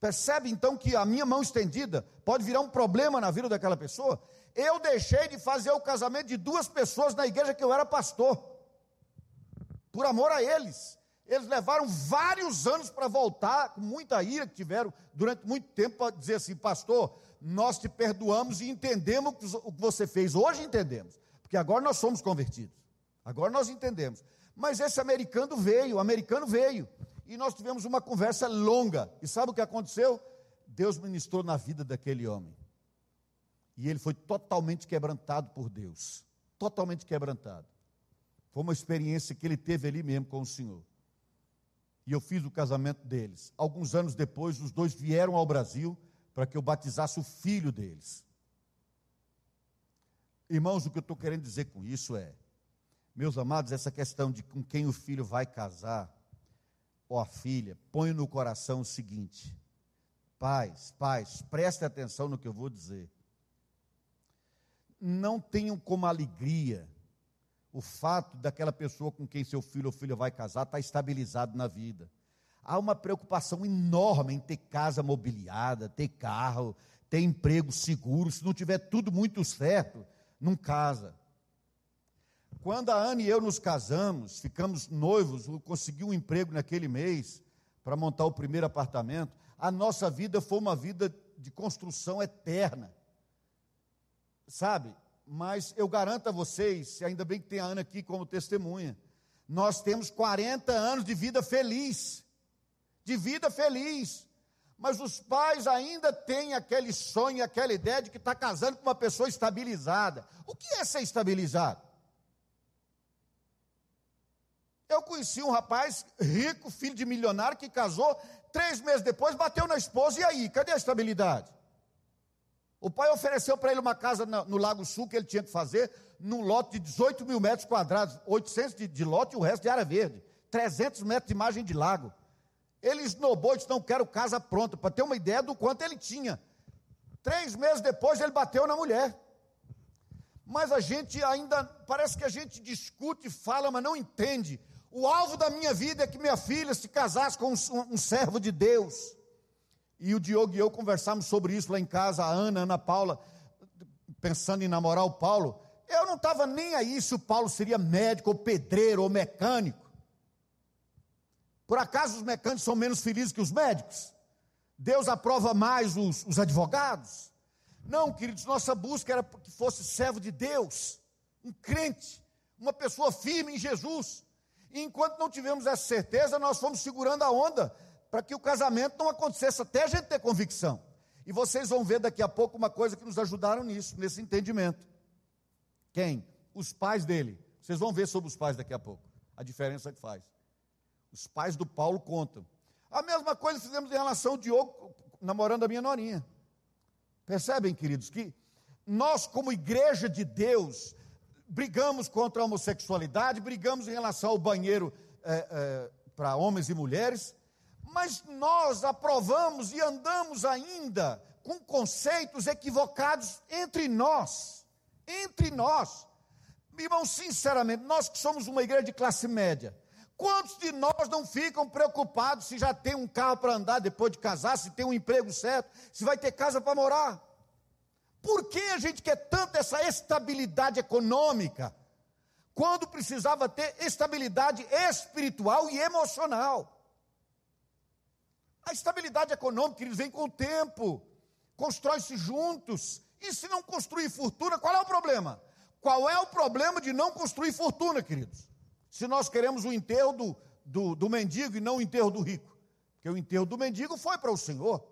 Percebe então que a minha mão estendida pode virar um problema na vida daquela pessoa? Eu deixei de fazer o casamento de duas pessoas na igreja que eu era pastor, por amor a eles. Eles levaram vários anos para voltar, com muita ira que tiveram durante muito tempo, para dizer assim: Pastor, nós te perdoamos e entendemos o que você fez. Hoje entendemos, porque agora nós somos convertidos. Agora nós entendemos. Mas esse americano veio, o americano veio e nós tivemos uma conversa longa. E sabe o que aconteceu? Deus ministrou na vida daquele homem. E ele foi totalmente quebrantado por Deus. Totalmente quebrantado. Foi uma experiência que ele teve ali mesmo com o Senhor. E eu fiz o casamento deles. Alguns anos depois, os dois vieram ao Brasil para que eu batizasse o filho deles. Irmãos, o que eu estou querendo dizer com isso é: meus amados, essa questão de com quem o filho vai casar ó filha, põe no coração o seguinte: pais, pais, preste atenção no que eu vou dizer. Não tenham como alegria o fato daquela pessoa com quem seu filho ou filha vai casar estar tá estabilizado na vida. Há uma preocupação enorme em ter casa mobiliada, ter carro, ter emprego seguro. Se não tiver tudo muito certo, não casa. Quando a Ana e eu nos casamos, ficamos noivos, consegui um emprego naquele mês para montar o primeiro apartamento, a nossa vida foi uma vida de construção eterna. Sabe? Mas eu garanto a vocês, ainda bem que tem a Ana aqui como testemunha, nós temos 40 anos de vida feliz. De vida feliz. Mas os pais ainda têm aquele sonho, aquela ideia de que está casando com uma pessoa estabilizada. O que é ser estabilizado? Eu conheci um rapaz rico, filho de milionário, que casou, três meses depois bateu na esposa, e aí, cadê a estabilidade? O pai ofereceu para ele uma casa no, no, Lago Sul que ele tinha que fazer, num lote de 18 mil metros quadrados, 800 de, de lote e o resto de área verde, 300 metros de margem de lago. Ele esnobou disse: Não quero casa pronta, para ter uma ideia do quanto ele tinha. Três meses depois ele bateu na mulher. Mas a gente ainda, parece que a gente discute, fala, mas não entende o alvo da minha vida é que minha filha se casasse com um, um servo de Deus. E o Diogo e eu conversamos sobre isso lá em casa, a Ana, a Ana Paula, pensando em namorar o Paulo. Eu não estava nem aí se o Paulo seria médico, ou pedreiro, ou mecânico. Por acaso os mecânicos são menos felizes que os médicos? Deus aprova mais os, os advogados? Não, queridos, nossa busca era que fosse servo de Deus, um crente, uma pessoa firme em Jesus. E enquanto não tivemos essa certeza, nós fomos segurando a onda para que o casamento não acontecesse até a gente ter convicção. E vocês vão ver daqui a pouco uma coisa que nos ajudaram nisso, nesse entendimento. Quem? Os pais dele. Vocês vão ver sobre os pais daqui a pouco, a diferença que faz. Os pais do Paulo contam. A mesma coisa fizemos em relação ao Diogo namorando a minha norinha. Percebem, queridos, que nós, como igreja de Deus, brigamos contra a homossexualidade, brigamos em relação ao banheiro é, é, para homens e mulheres, mas nós aprovamos e andamos ainda com conceitos equivocados entre nós. Entre nós. Irmão, sinceramente, nós que somos uma igreja de classe média, quantos de nós não ficam preocupados se já tem um carro para andar depois de casar, se tem um emprego certo, se vai ter casa para morar? Por que a gente quer tanto essa estabilidade econômica, quando precisava ter estabilidade espiritual e emocional? A estabilidade econômica, eles vem com o tempo, constrói-se juntos. E se não construir fortuna, qual é o problema? Qual é o problema de não construir fortuna, queridos? Se nós queremos o enterro do, do, do mendigo e não o enterro do rico. Porque o enterro do mendigo foi para o Senhor.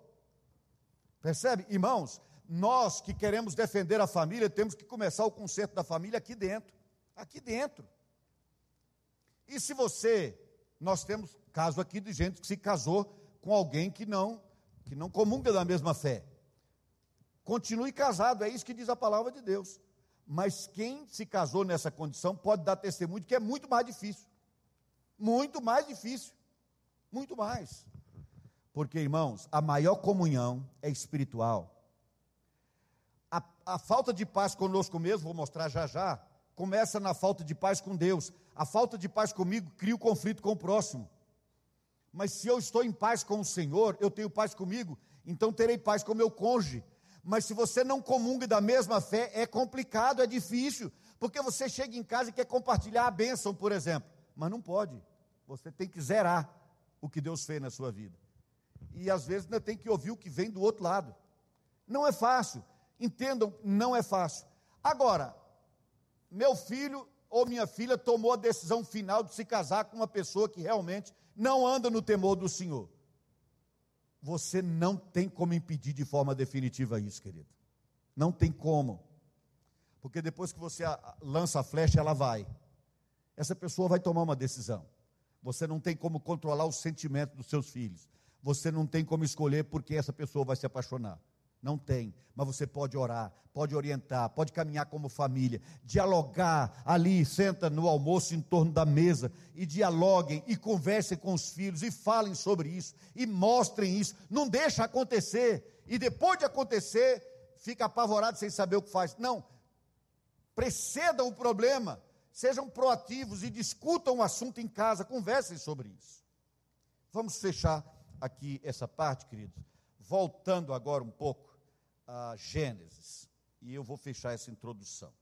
Percebe? Irmãos, nós que queremos defender a família, temos que começar o conserto da família aqui dentro. Aqui dentro. E se você, nós temos caso aqui de gente que se casou com alguém que não, que não comunga da mesma fé. Continue casado, é isso que diz a palavra de Deus. Mas quem se casou nessa condição pode dar testemunho que é muito mais difícil. Muito mais difícil. Muito mais. Porque, irmãos, a maior comunhão é espiritual a, falta de paz conosco mesmo, vou mostrar já já, começa na falta de paz com Deus. A falta de paz comigo cria o conflito com o próximo. Mas se eu estou em paz com o Senhor, eu tenho paz comigo, então terei paz com meu cônjuge. Mas se você não comunga da mesma fé, é complicado, é difícil, porque você chega em casa e quer compartilhar a bênção, por exemplo, mas não pode. Você tem que zerar o que Deus fez na sua vida. E às vezes ainda tem que ouvir o que vem do outro lado. Não é fácil. Entendam, não é fácil. Agora, meu filho ou minha filha tomou a decisão final de se casar com uma pessoa que realmente não anda no temor do Senhor. Você não tem como impedir de forma definitiva isso, querido. Não tem como. Porque depois que você lança a flecha, ela vai. Essa pessoa vai tomar uma decisão. Você não tem como controlar o sentimento dos seus filhos. Você não tem como escolher por que essa pessoa vai se apaixonar. Não tem, mas você pode orar, pode orientar, pode caminhar como família, dialogar ali, senta no almoço em torno da mesa e dialoguem e conversem com os filhos e falem sobre isso e mostrem isso. Não deixa acontecer e depois de acontecer fica apavorado sem saber o que faz. Não, precedam o problema, sejam proativos e discutam o assunto em casa, conversem sobre isso. Vamos fechar aqui essa parte, queridos, voltando agora um pouco a Gênesis. E eu vou fechar essa introdução.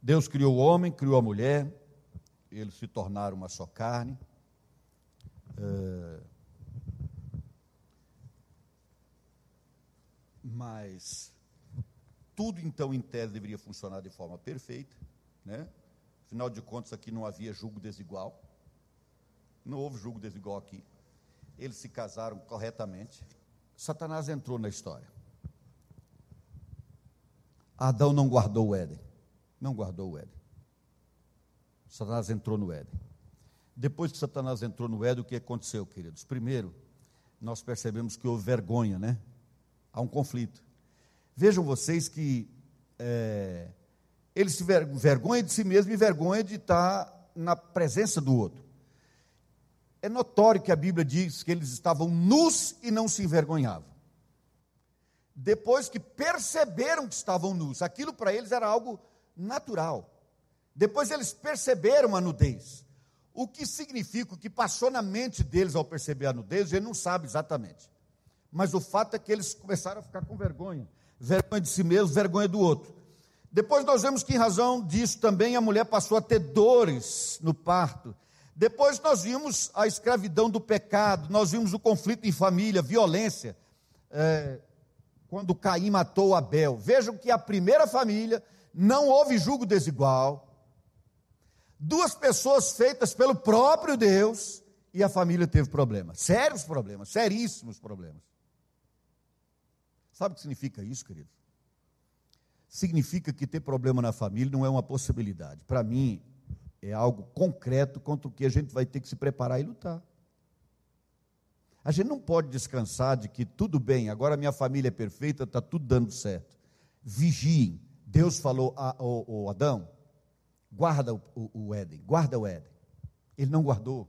Deus criou o homem, criou a mulher, eles se tornaram uma só carne. É... Mas tudo então em tese deveria funcionar de forma perfeita, né? Afinal de contas, aqui não havia julgo desigual. Não houve julgo desigual aqui. Eles se casaram corretamente. Satanás entrou na história. Adão não guardou o Éden. Não guardou o Éden. Satanás entrou no Éden. Depois que Satanás entrou no Éden, o que aconteceu, queridos? Primeiro, nós percebemos que houve vergonha, né? Há um conflito. Vejam vocês que é, ele se ver, vergonha de si mesmo e vergonha de estar na presença do outro. É notório que a Bíblia diz que eles estavam nus e não se envergonhavam depois que perceberam que estavam nus. Aquilo para eles era algo natural. Depois eles perceberam a nudez. O que significa, o que passou na mente deles ao perceber a nudez, ele não sabe exatamente. Mas o fato é que eles começaram a ficar com vergonha. Vergonha de si mesmo, vergonha do outro. Depois nós vemos que, em razão disso, também a mulher passou a ter dores no parto. Depois nós vimos a escravidão do pecado, nós vimos o conflito em família, violência, é, quando Caim matou Abel. Vejam que a primeira família não houve julgo desigual. Duas pessoas feitas pelo próprio Deus e a família teve problemas, sérios problemas, seríssimos problemas. Sabe o que significa isso, querido? Significa que ter problema na família não é uma possibilidade. Para mim, é algo concreto contra o que a gente vai ter que se preparar e lutar. A gente não pode descansar de que tudo bem, agora minha família é perfeita, está tudo dando certo. Vigiem. Deus falou a, a, a Adão: guarda o, o, o Éden, guarda o Éden. Ele não guardou.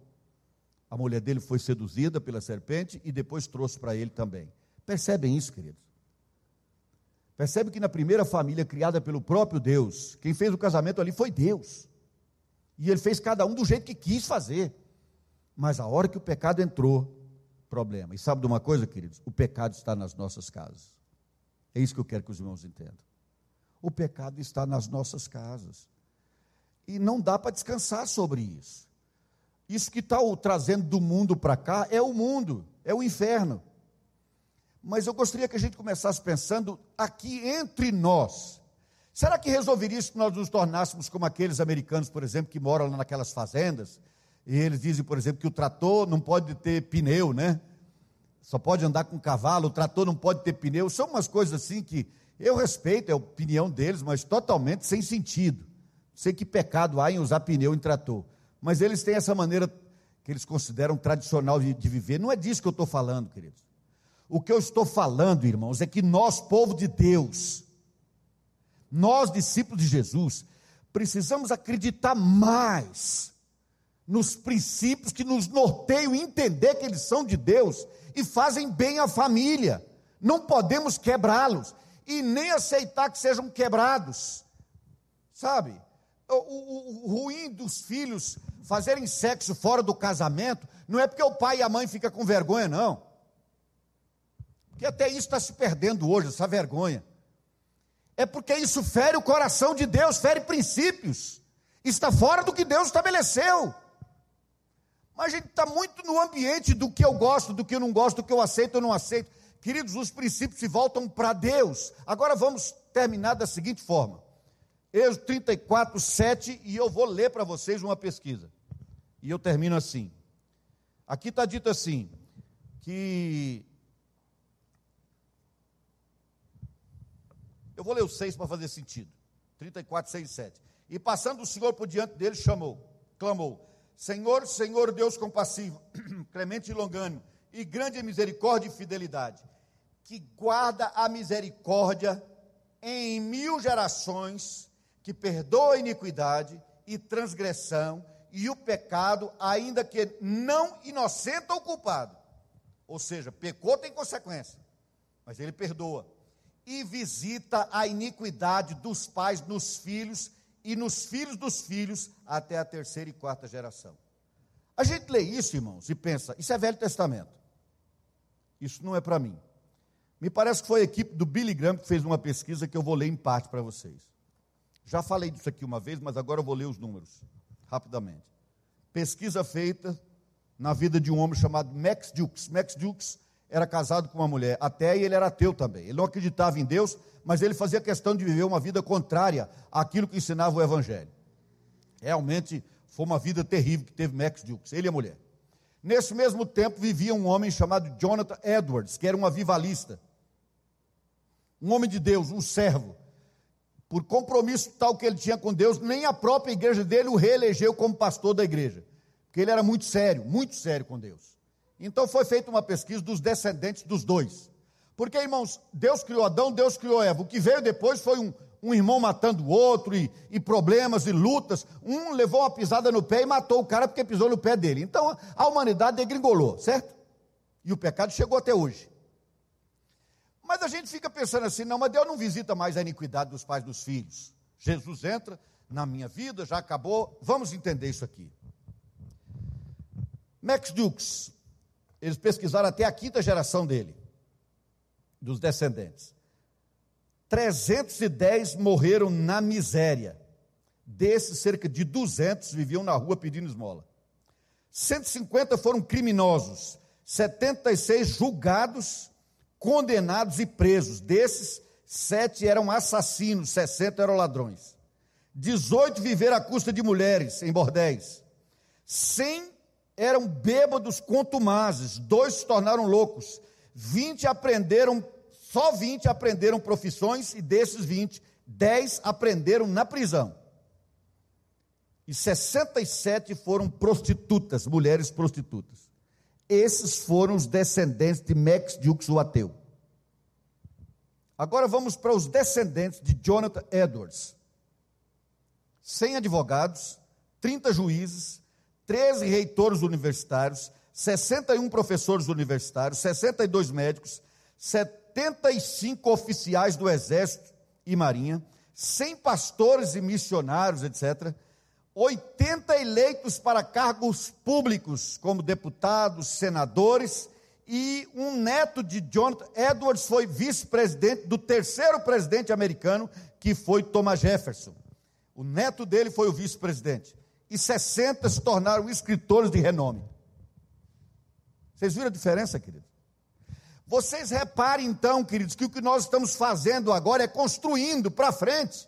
A mulher dele foi seduzida pela serpente e depois trouxe para ele também. Percebem isso, queridos? Percebe que na primeira família criada pelo próprio Deus, quem fez o casamento ali foi Deus. E ele fez cada um do jeito que quis fazer. Mas a hora que o pecado entrou, problema. E sabe de uma coisa, queridos? O pecado está nas nossas casas. É isso que eu quero que os irmãos entendam. O pecado está nas nossas casas. E não dá para descansar sobre isso. Isso que está o trazendo do mundo para cá é o mundo, é o inferno. Mas eu gostaria que a gente começasse pensando aqui entre nós. Será que resolveria isso que nós nos tornássemos como aqueles americanos, por exemplo, que moram naquelas fazendas e eles dizem, por exemplo, que o trator não pode ter pneu, né? Só pode andar com cavalo, o trator não pode ter pneu. São umas coisas assim que eu respeito, é a opinião deles, mas totalmente sem sentido. Sei que pecado há em usar pneu em trator. Mas eles têm essa maneira que eles consideram tradicional de, de viver. Não é disso que eu estou falando, queridos. O que eu estou falando, irmãos, é que nós, povo de Deus, nós, discípulos de Jesus, precisamos acreditar mais nos princípios que nos norteiam entender que eles são de Deus e fazem bem à família. Não podemos quebrá-los e nem aceitar que sejam quebrados. Sabe? o, o, o, ruim dos filhos fazerem sexo fora do casamento não é porque o pai e a mãe ficam com vergonha, não. Porque até isso está se perdendo hoje, essa vergonha. É porque isso fere o coração de Deus, fere princípios. Está fora do que Deus estabeleceu. Mas a gente está muito no ambiente do que eu gosto, do que eu não gosto, do que eu aceito ou não aceito. Queridos, os princípios se voltam para Deus. Agora vamos terminar da seguinte forma. Êxodo 34, 7, e eu vou ler para vocês uma pesquisa. E eu termino assim. Aqui está dito assim, que. Eu vou ler o 6 para fazer sentido. 34, 6 e 7. E passando o Senhor por diante dele, chamou, clamou: Senhor, Senhor Deus compassivo, clemente e longânimo, e grande misericórdia e fidelidade, que guarda a misericórdia em mil gerações que perdoa a iniquidade e transgressão e o pecado, ainda que não inocente ou culpado. Ou seja, pecou tem consequência, mas ele perdoa. E visita a iniquidade dos pais nos filhos e nos filhos dos filhos até a terceira e quarta geração. A gente lê isso, irmãos, e pensa: isso é Velho Testamento. Isso não é para mim. Me parece que foi a equipe do Billy Graham que fez uma pesquisa que eu vou ler em parte para vocês. Já falei disso aqui uma vez, mas agora eu vou ler os números, rapidamente. Pesquisa feita na vida de um homem chamado Max Dukes. Max Dukes era casado com uma mulher até e ele era ateu também. Ele não acreditava em Deus, mas ele fazia questão de viver uma vida contrária àquilo que ensinava o Evangelho. Realmente foi uma vida terrível que teve Max Dukes, ele e a mulher. Nesse mesmo tempo vivia um homem chamado Jonathan Edwards, que era um avivalista. Um homem de Deus, um servo por compromisso tal que ele tinha com Deus, nem a própria igreja dele o reelegeu como pastor da igreja, porque ele era muito sério, muito sério com Deus. Então foi feita uma pesquisa dos descendentes dos dois. Porque, irmãos, Deus criou Adão, Deus criou Eva. O que veio depois foi um, um irmão matando o outro, e, e, problemas e lutas. Um levou uma pisada no pé e matou o cara porque pisou no pé dele. Então a humanidade degringolou, certo? E o pecado chegou até hoje. Mas a gente fica pensando assim, não, mas Deus não visita mais a iniquidade dos pais dos filhos. Jesus entra na minha vida, já acabou. Vamos entender isso aqui. Max Dukes, eles pesquisaram até a quinta geração dele, dos descendentes. 310 morreram na miséria. Desses, cerca de 200 viviam na rua pedindo esmola. 150 foram criminosos, 76 julgados condenados e presos. Desses, sete eram assassinos, 60 eram ladrões. 18 viveram à custa de mulheres em bordéis. 100 eram bêbados contumazes, dois se tornaram loucos. 20 aprenderam, só 20 aprenderam profissões, e desses 20, 10 aprenderam na prisão. E 67 foram prostitutas, mulheres prostitutas. Esses foram os descendentes de Max Dukes, o ateu. Agora vamos para os descendentes de Jonathan Edwards. 100 advogados, 30 juízes, 13 reitores universitários, 61 professores universitários, 62 médicos, 75 oficiais do Exército e Marinha, 100 pastores e missionários, etc., 80 eleitos para cargos públicos, como deputados, senadores, e um neto de Jonathan Edwards foi vice-presidente do terceiro presidente americano, que foi Thomas Jefferson. O neto dele foi o vice-presidente. E 60 se tornaram escritores de renome. Vocês viram a diferença, querido? Vocês reparem então, queridos, que o que nós estamos fazendo agora é construindo para frente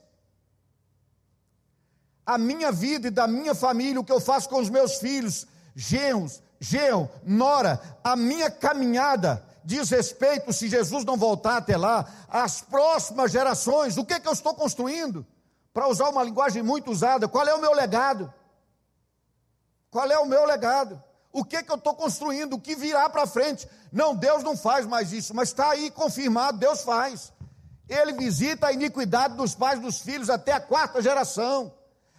a minha vida e da minha família, o que eu faço com os meus filhos, genros, genro, nora, a minha caminhada diz respeito, se Jesus não voltar até lá, às próximas gerações, o que, é que eu estou construindo? Para usar uma linguagem muito usada, qual é o meu legado? Qual é o meu legado? O que, que eu estou construindo? O que virá para frente? Não, Deus não faz mais isso, mas está aí confirmado, Deus faz. Ele visita a iniquidade dos pais dos filhos até a quarta geração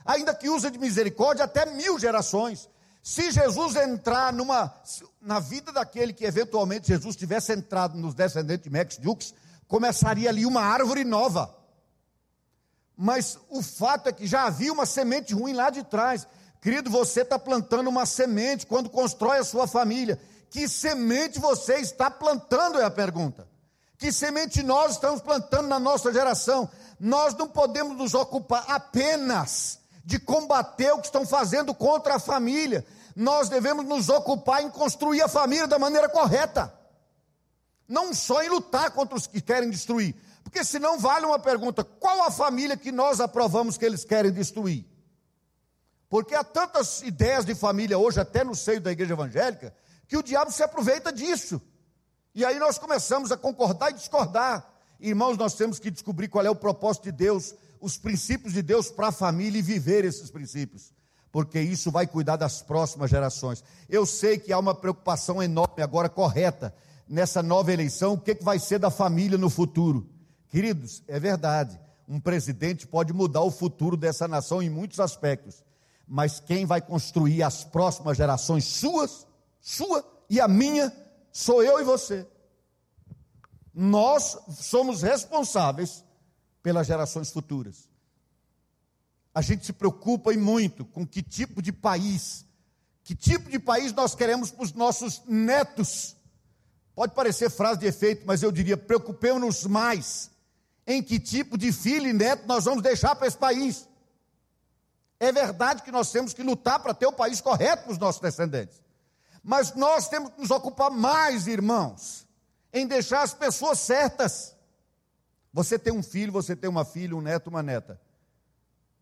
ainda que use de misericórdia até mil gerações. Se Jesus entrar numa, na vida daquele que eventualmente Jesus tivesse entrado nos descendentes de Max Dukes, começaria ali uma árvore nova. Mas o fato é que já havia uma semente ruim lá de trás. Querido, você está plantando uma semente quando constrói a sua família. Que semente você está plantando? É a pergunta. Que semente nós estamos plantando na nossa geração? Nós não podemos nos ocupar apenas de combater o que estão fazendo contra a família. Nós devemos nos ocupar em construir a família da maneira correta. Não só em lutar contra os que querem destruir. Porque senão vale uma pergunta: qual a família que nós aprovamos que eles querem destruir? Porque há tantas ideias de família hoje, até no seio da igreja evangélica, que o diabo se aproveita disso. E aí nós começamos a concordar e discordar. Irmãos, nós temos que descobrir qual é o propósito de Deus, os princípios de Deus para a família e viver esses princípios, porque isso vai cuidar das próximas gerações. Eu sei que há uma preocupação enorme agora, correta, nessa nova eleição, o que, que vai ser da família no futuro. Queridos, é verdade, um presidente pode mudar o futuro dessa nação em muitos aspectos, mas quem vai construir as próximas gerações suas, sua e a minha, sou eu e você. Nós somos responsáveis pelas gerações futuras. A gente se preocupa e muito com que tipo de país, que tipo de país nós queremos para os nossos netos. Pode parecer frase de efeito, mas eu diria: preocupemos-nos mais em que tipo de filho e neto nós vamos deixar para esse país. É verdade que nós temos que lutar para ter o país correto para os nossos descendentes. Mas nós temos que nos ocupar mais, irmãos, em deixar as pessoas certas. Você tem um filho, você tem uma filha, um neto, uma neta.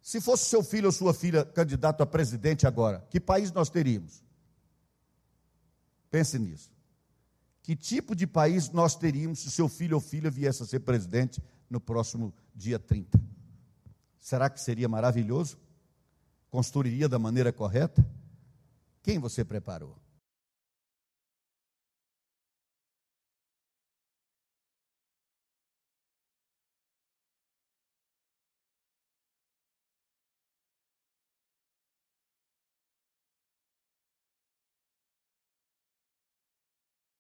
Se fosse seu filho ou sua filha candidato a presidente agora, que país nós teríamos? Pense nisso. Que tipo de país nós teríamos se seu filho ou filha viesse a ser presidente no próximo dia 30? Será que seria maravilhoso? Construiria da maneira correta? Quem você preparou?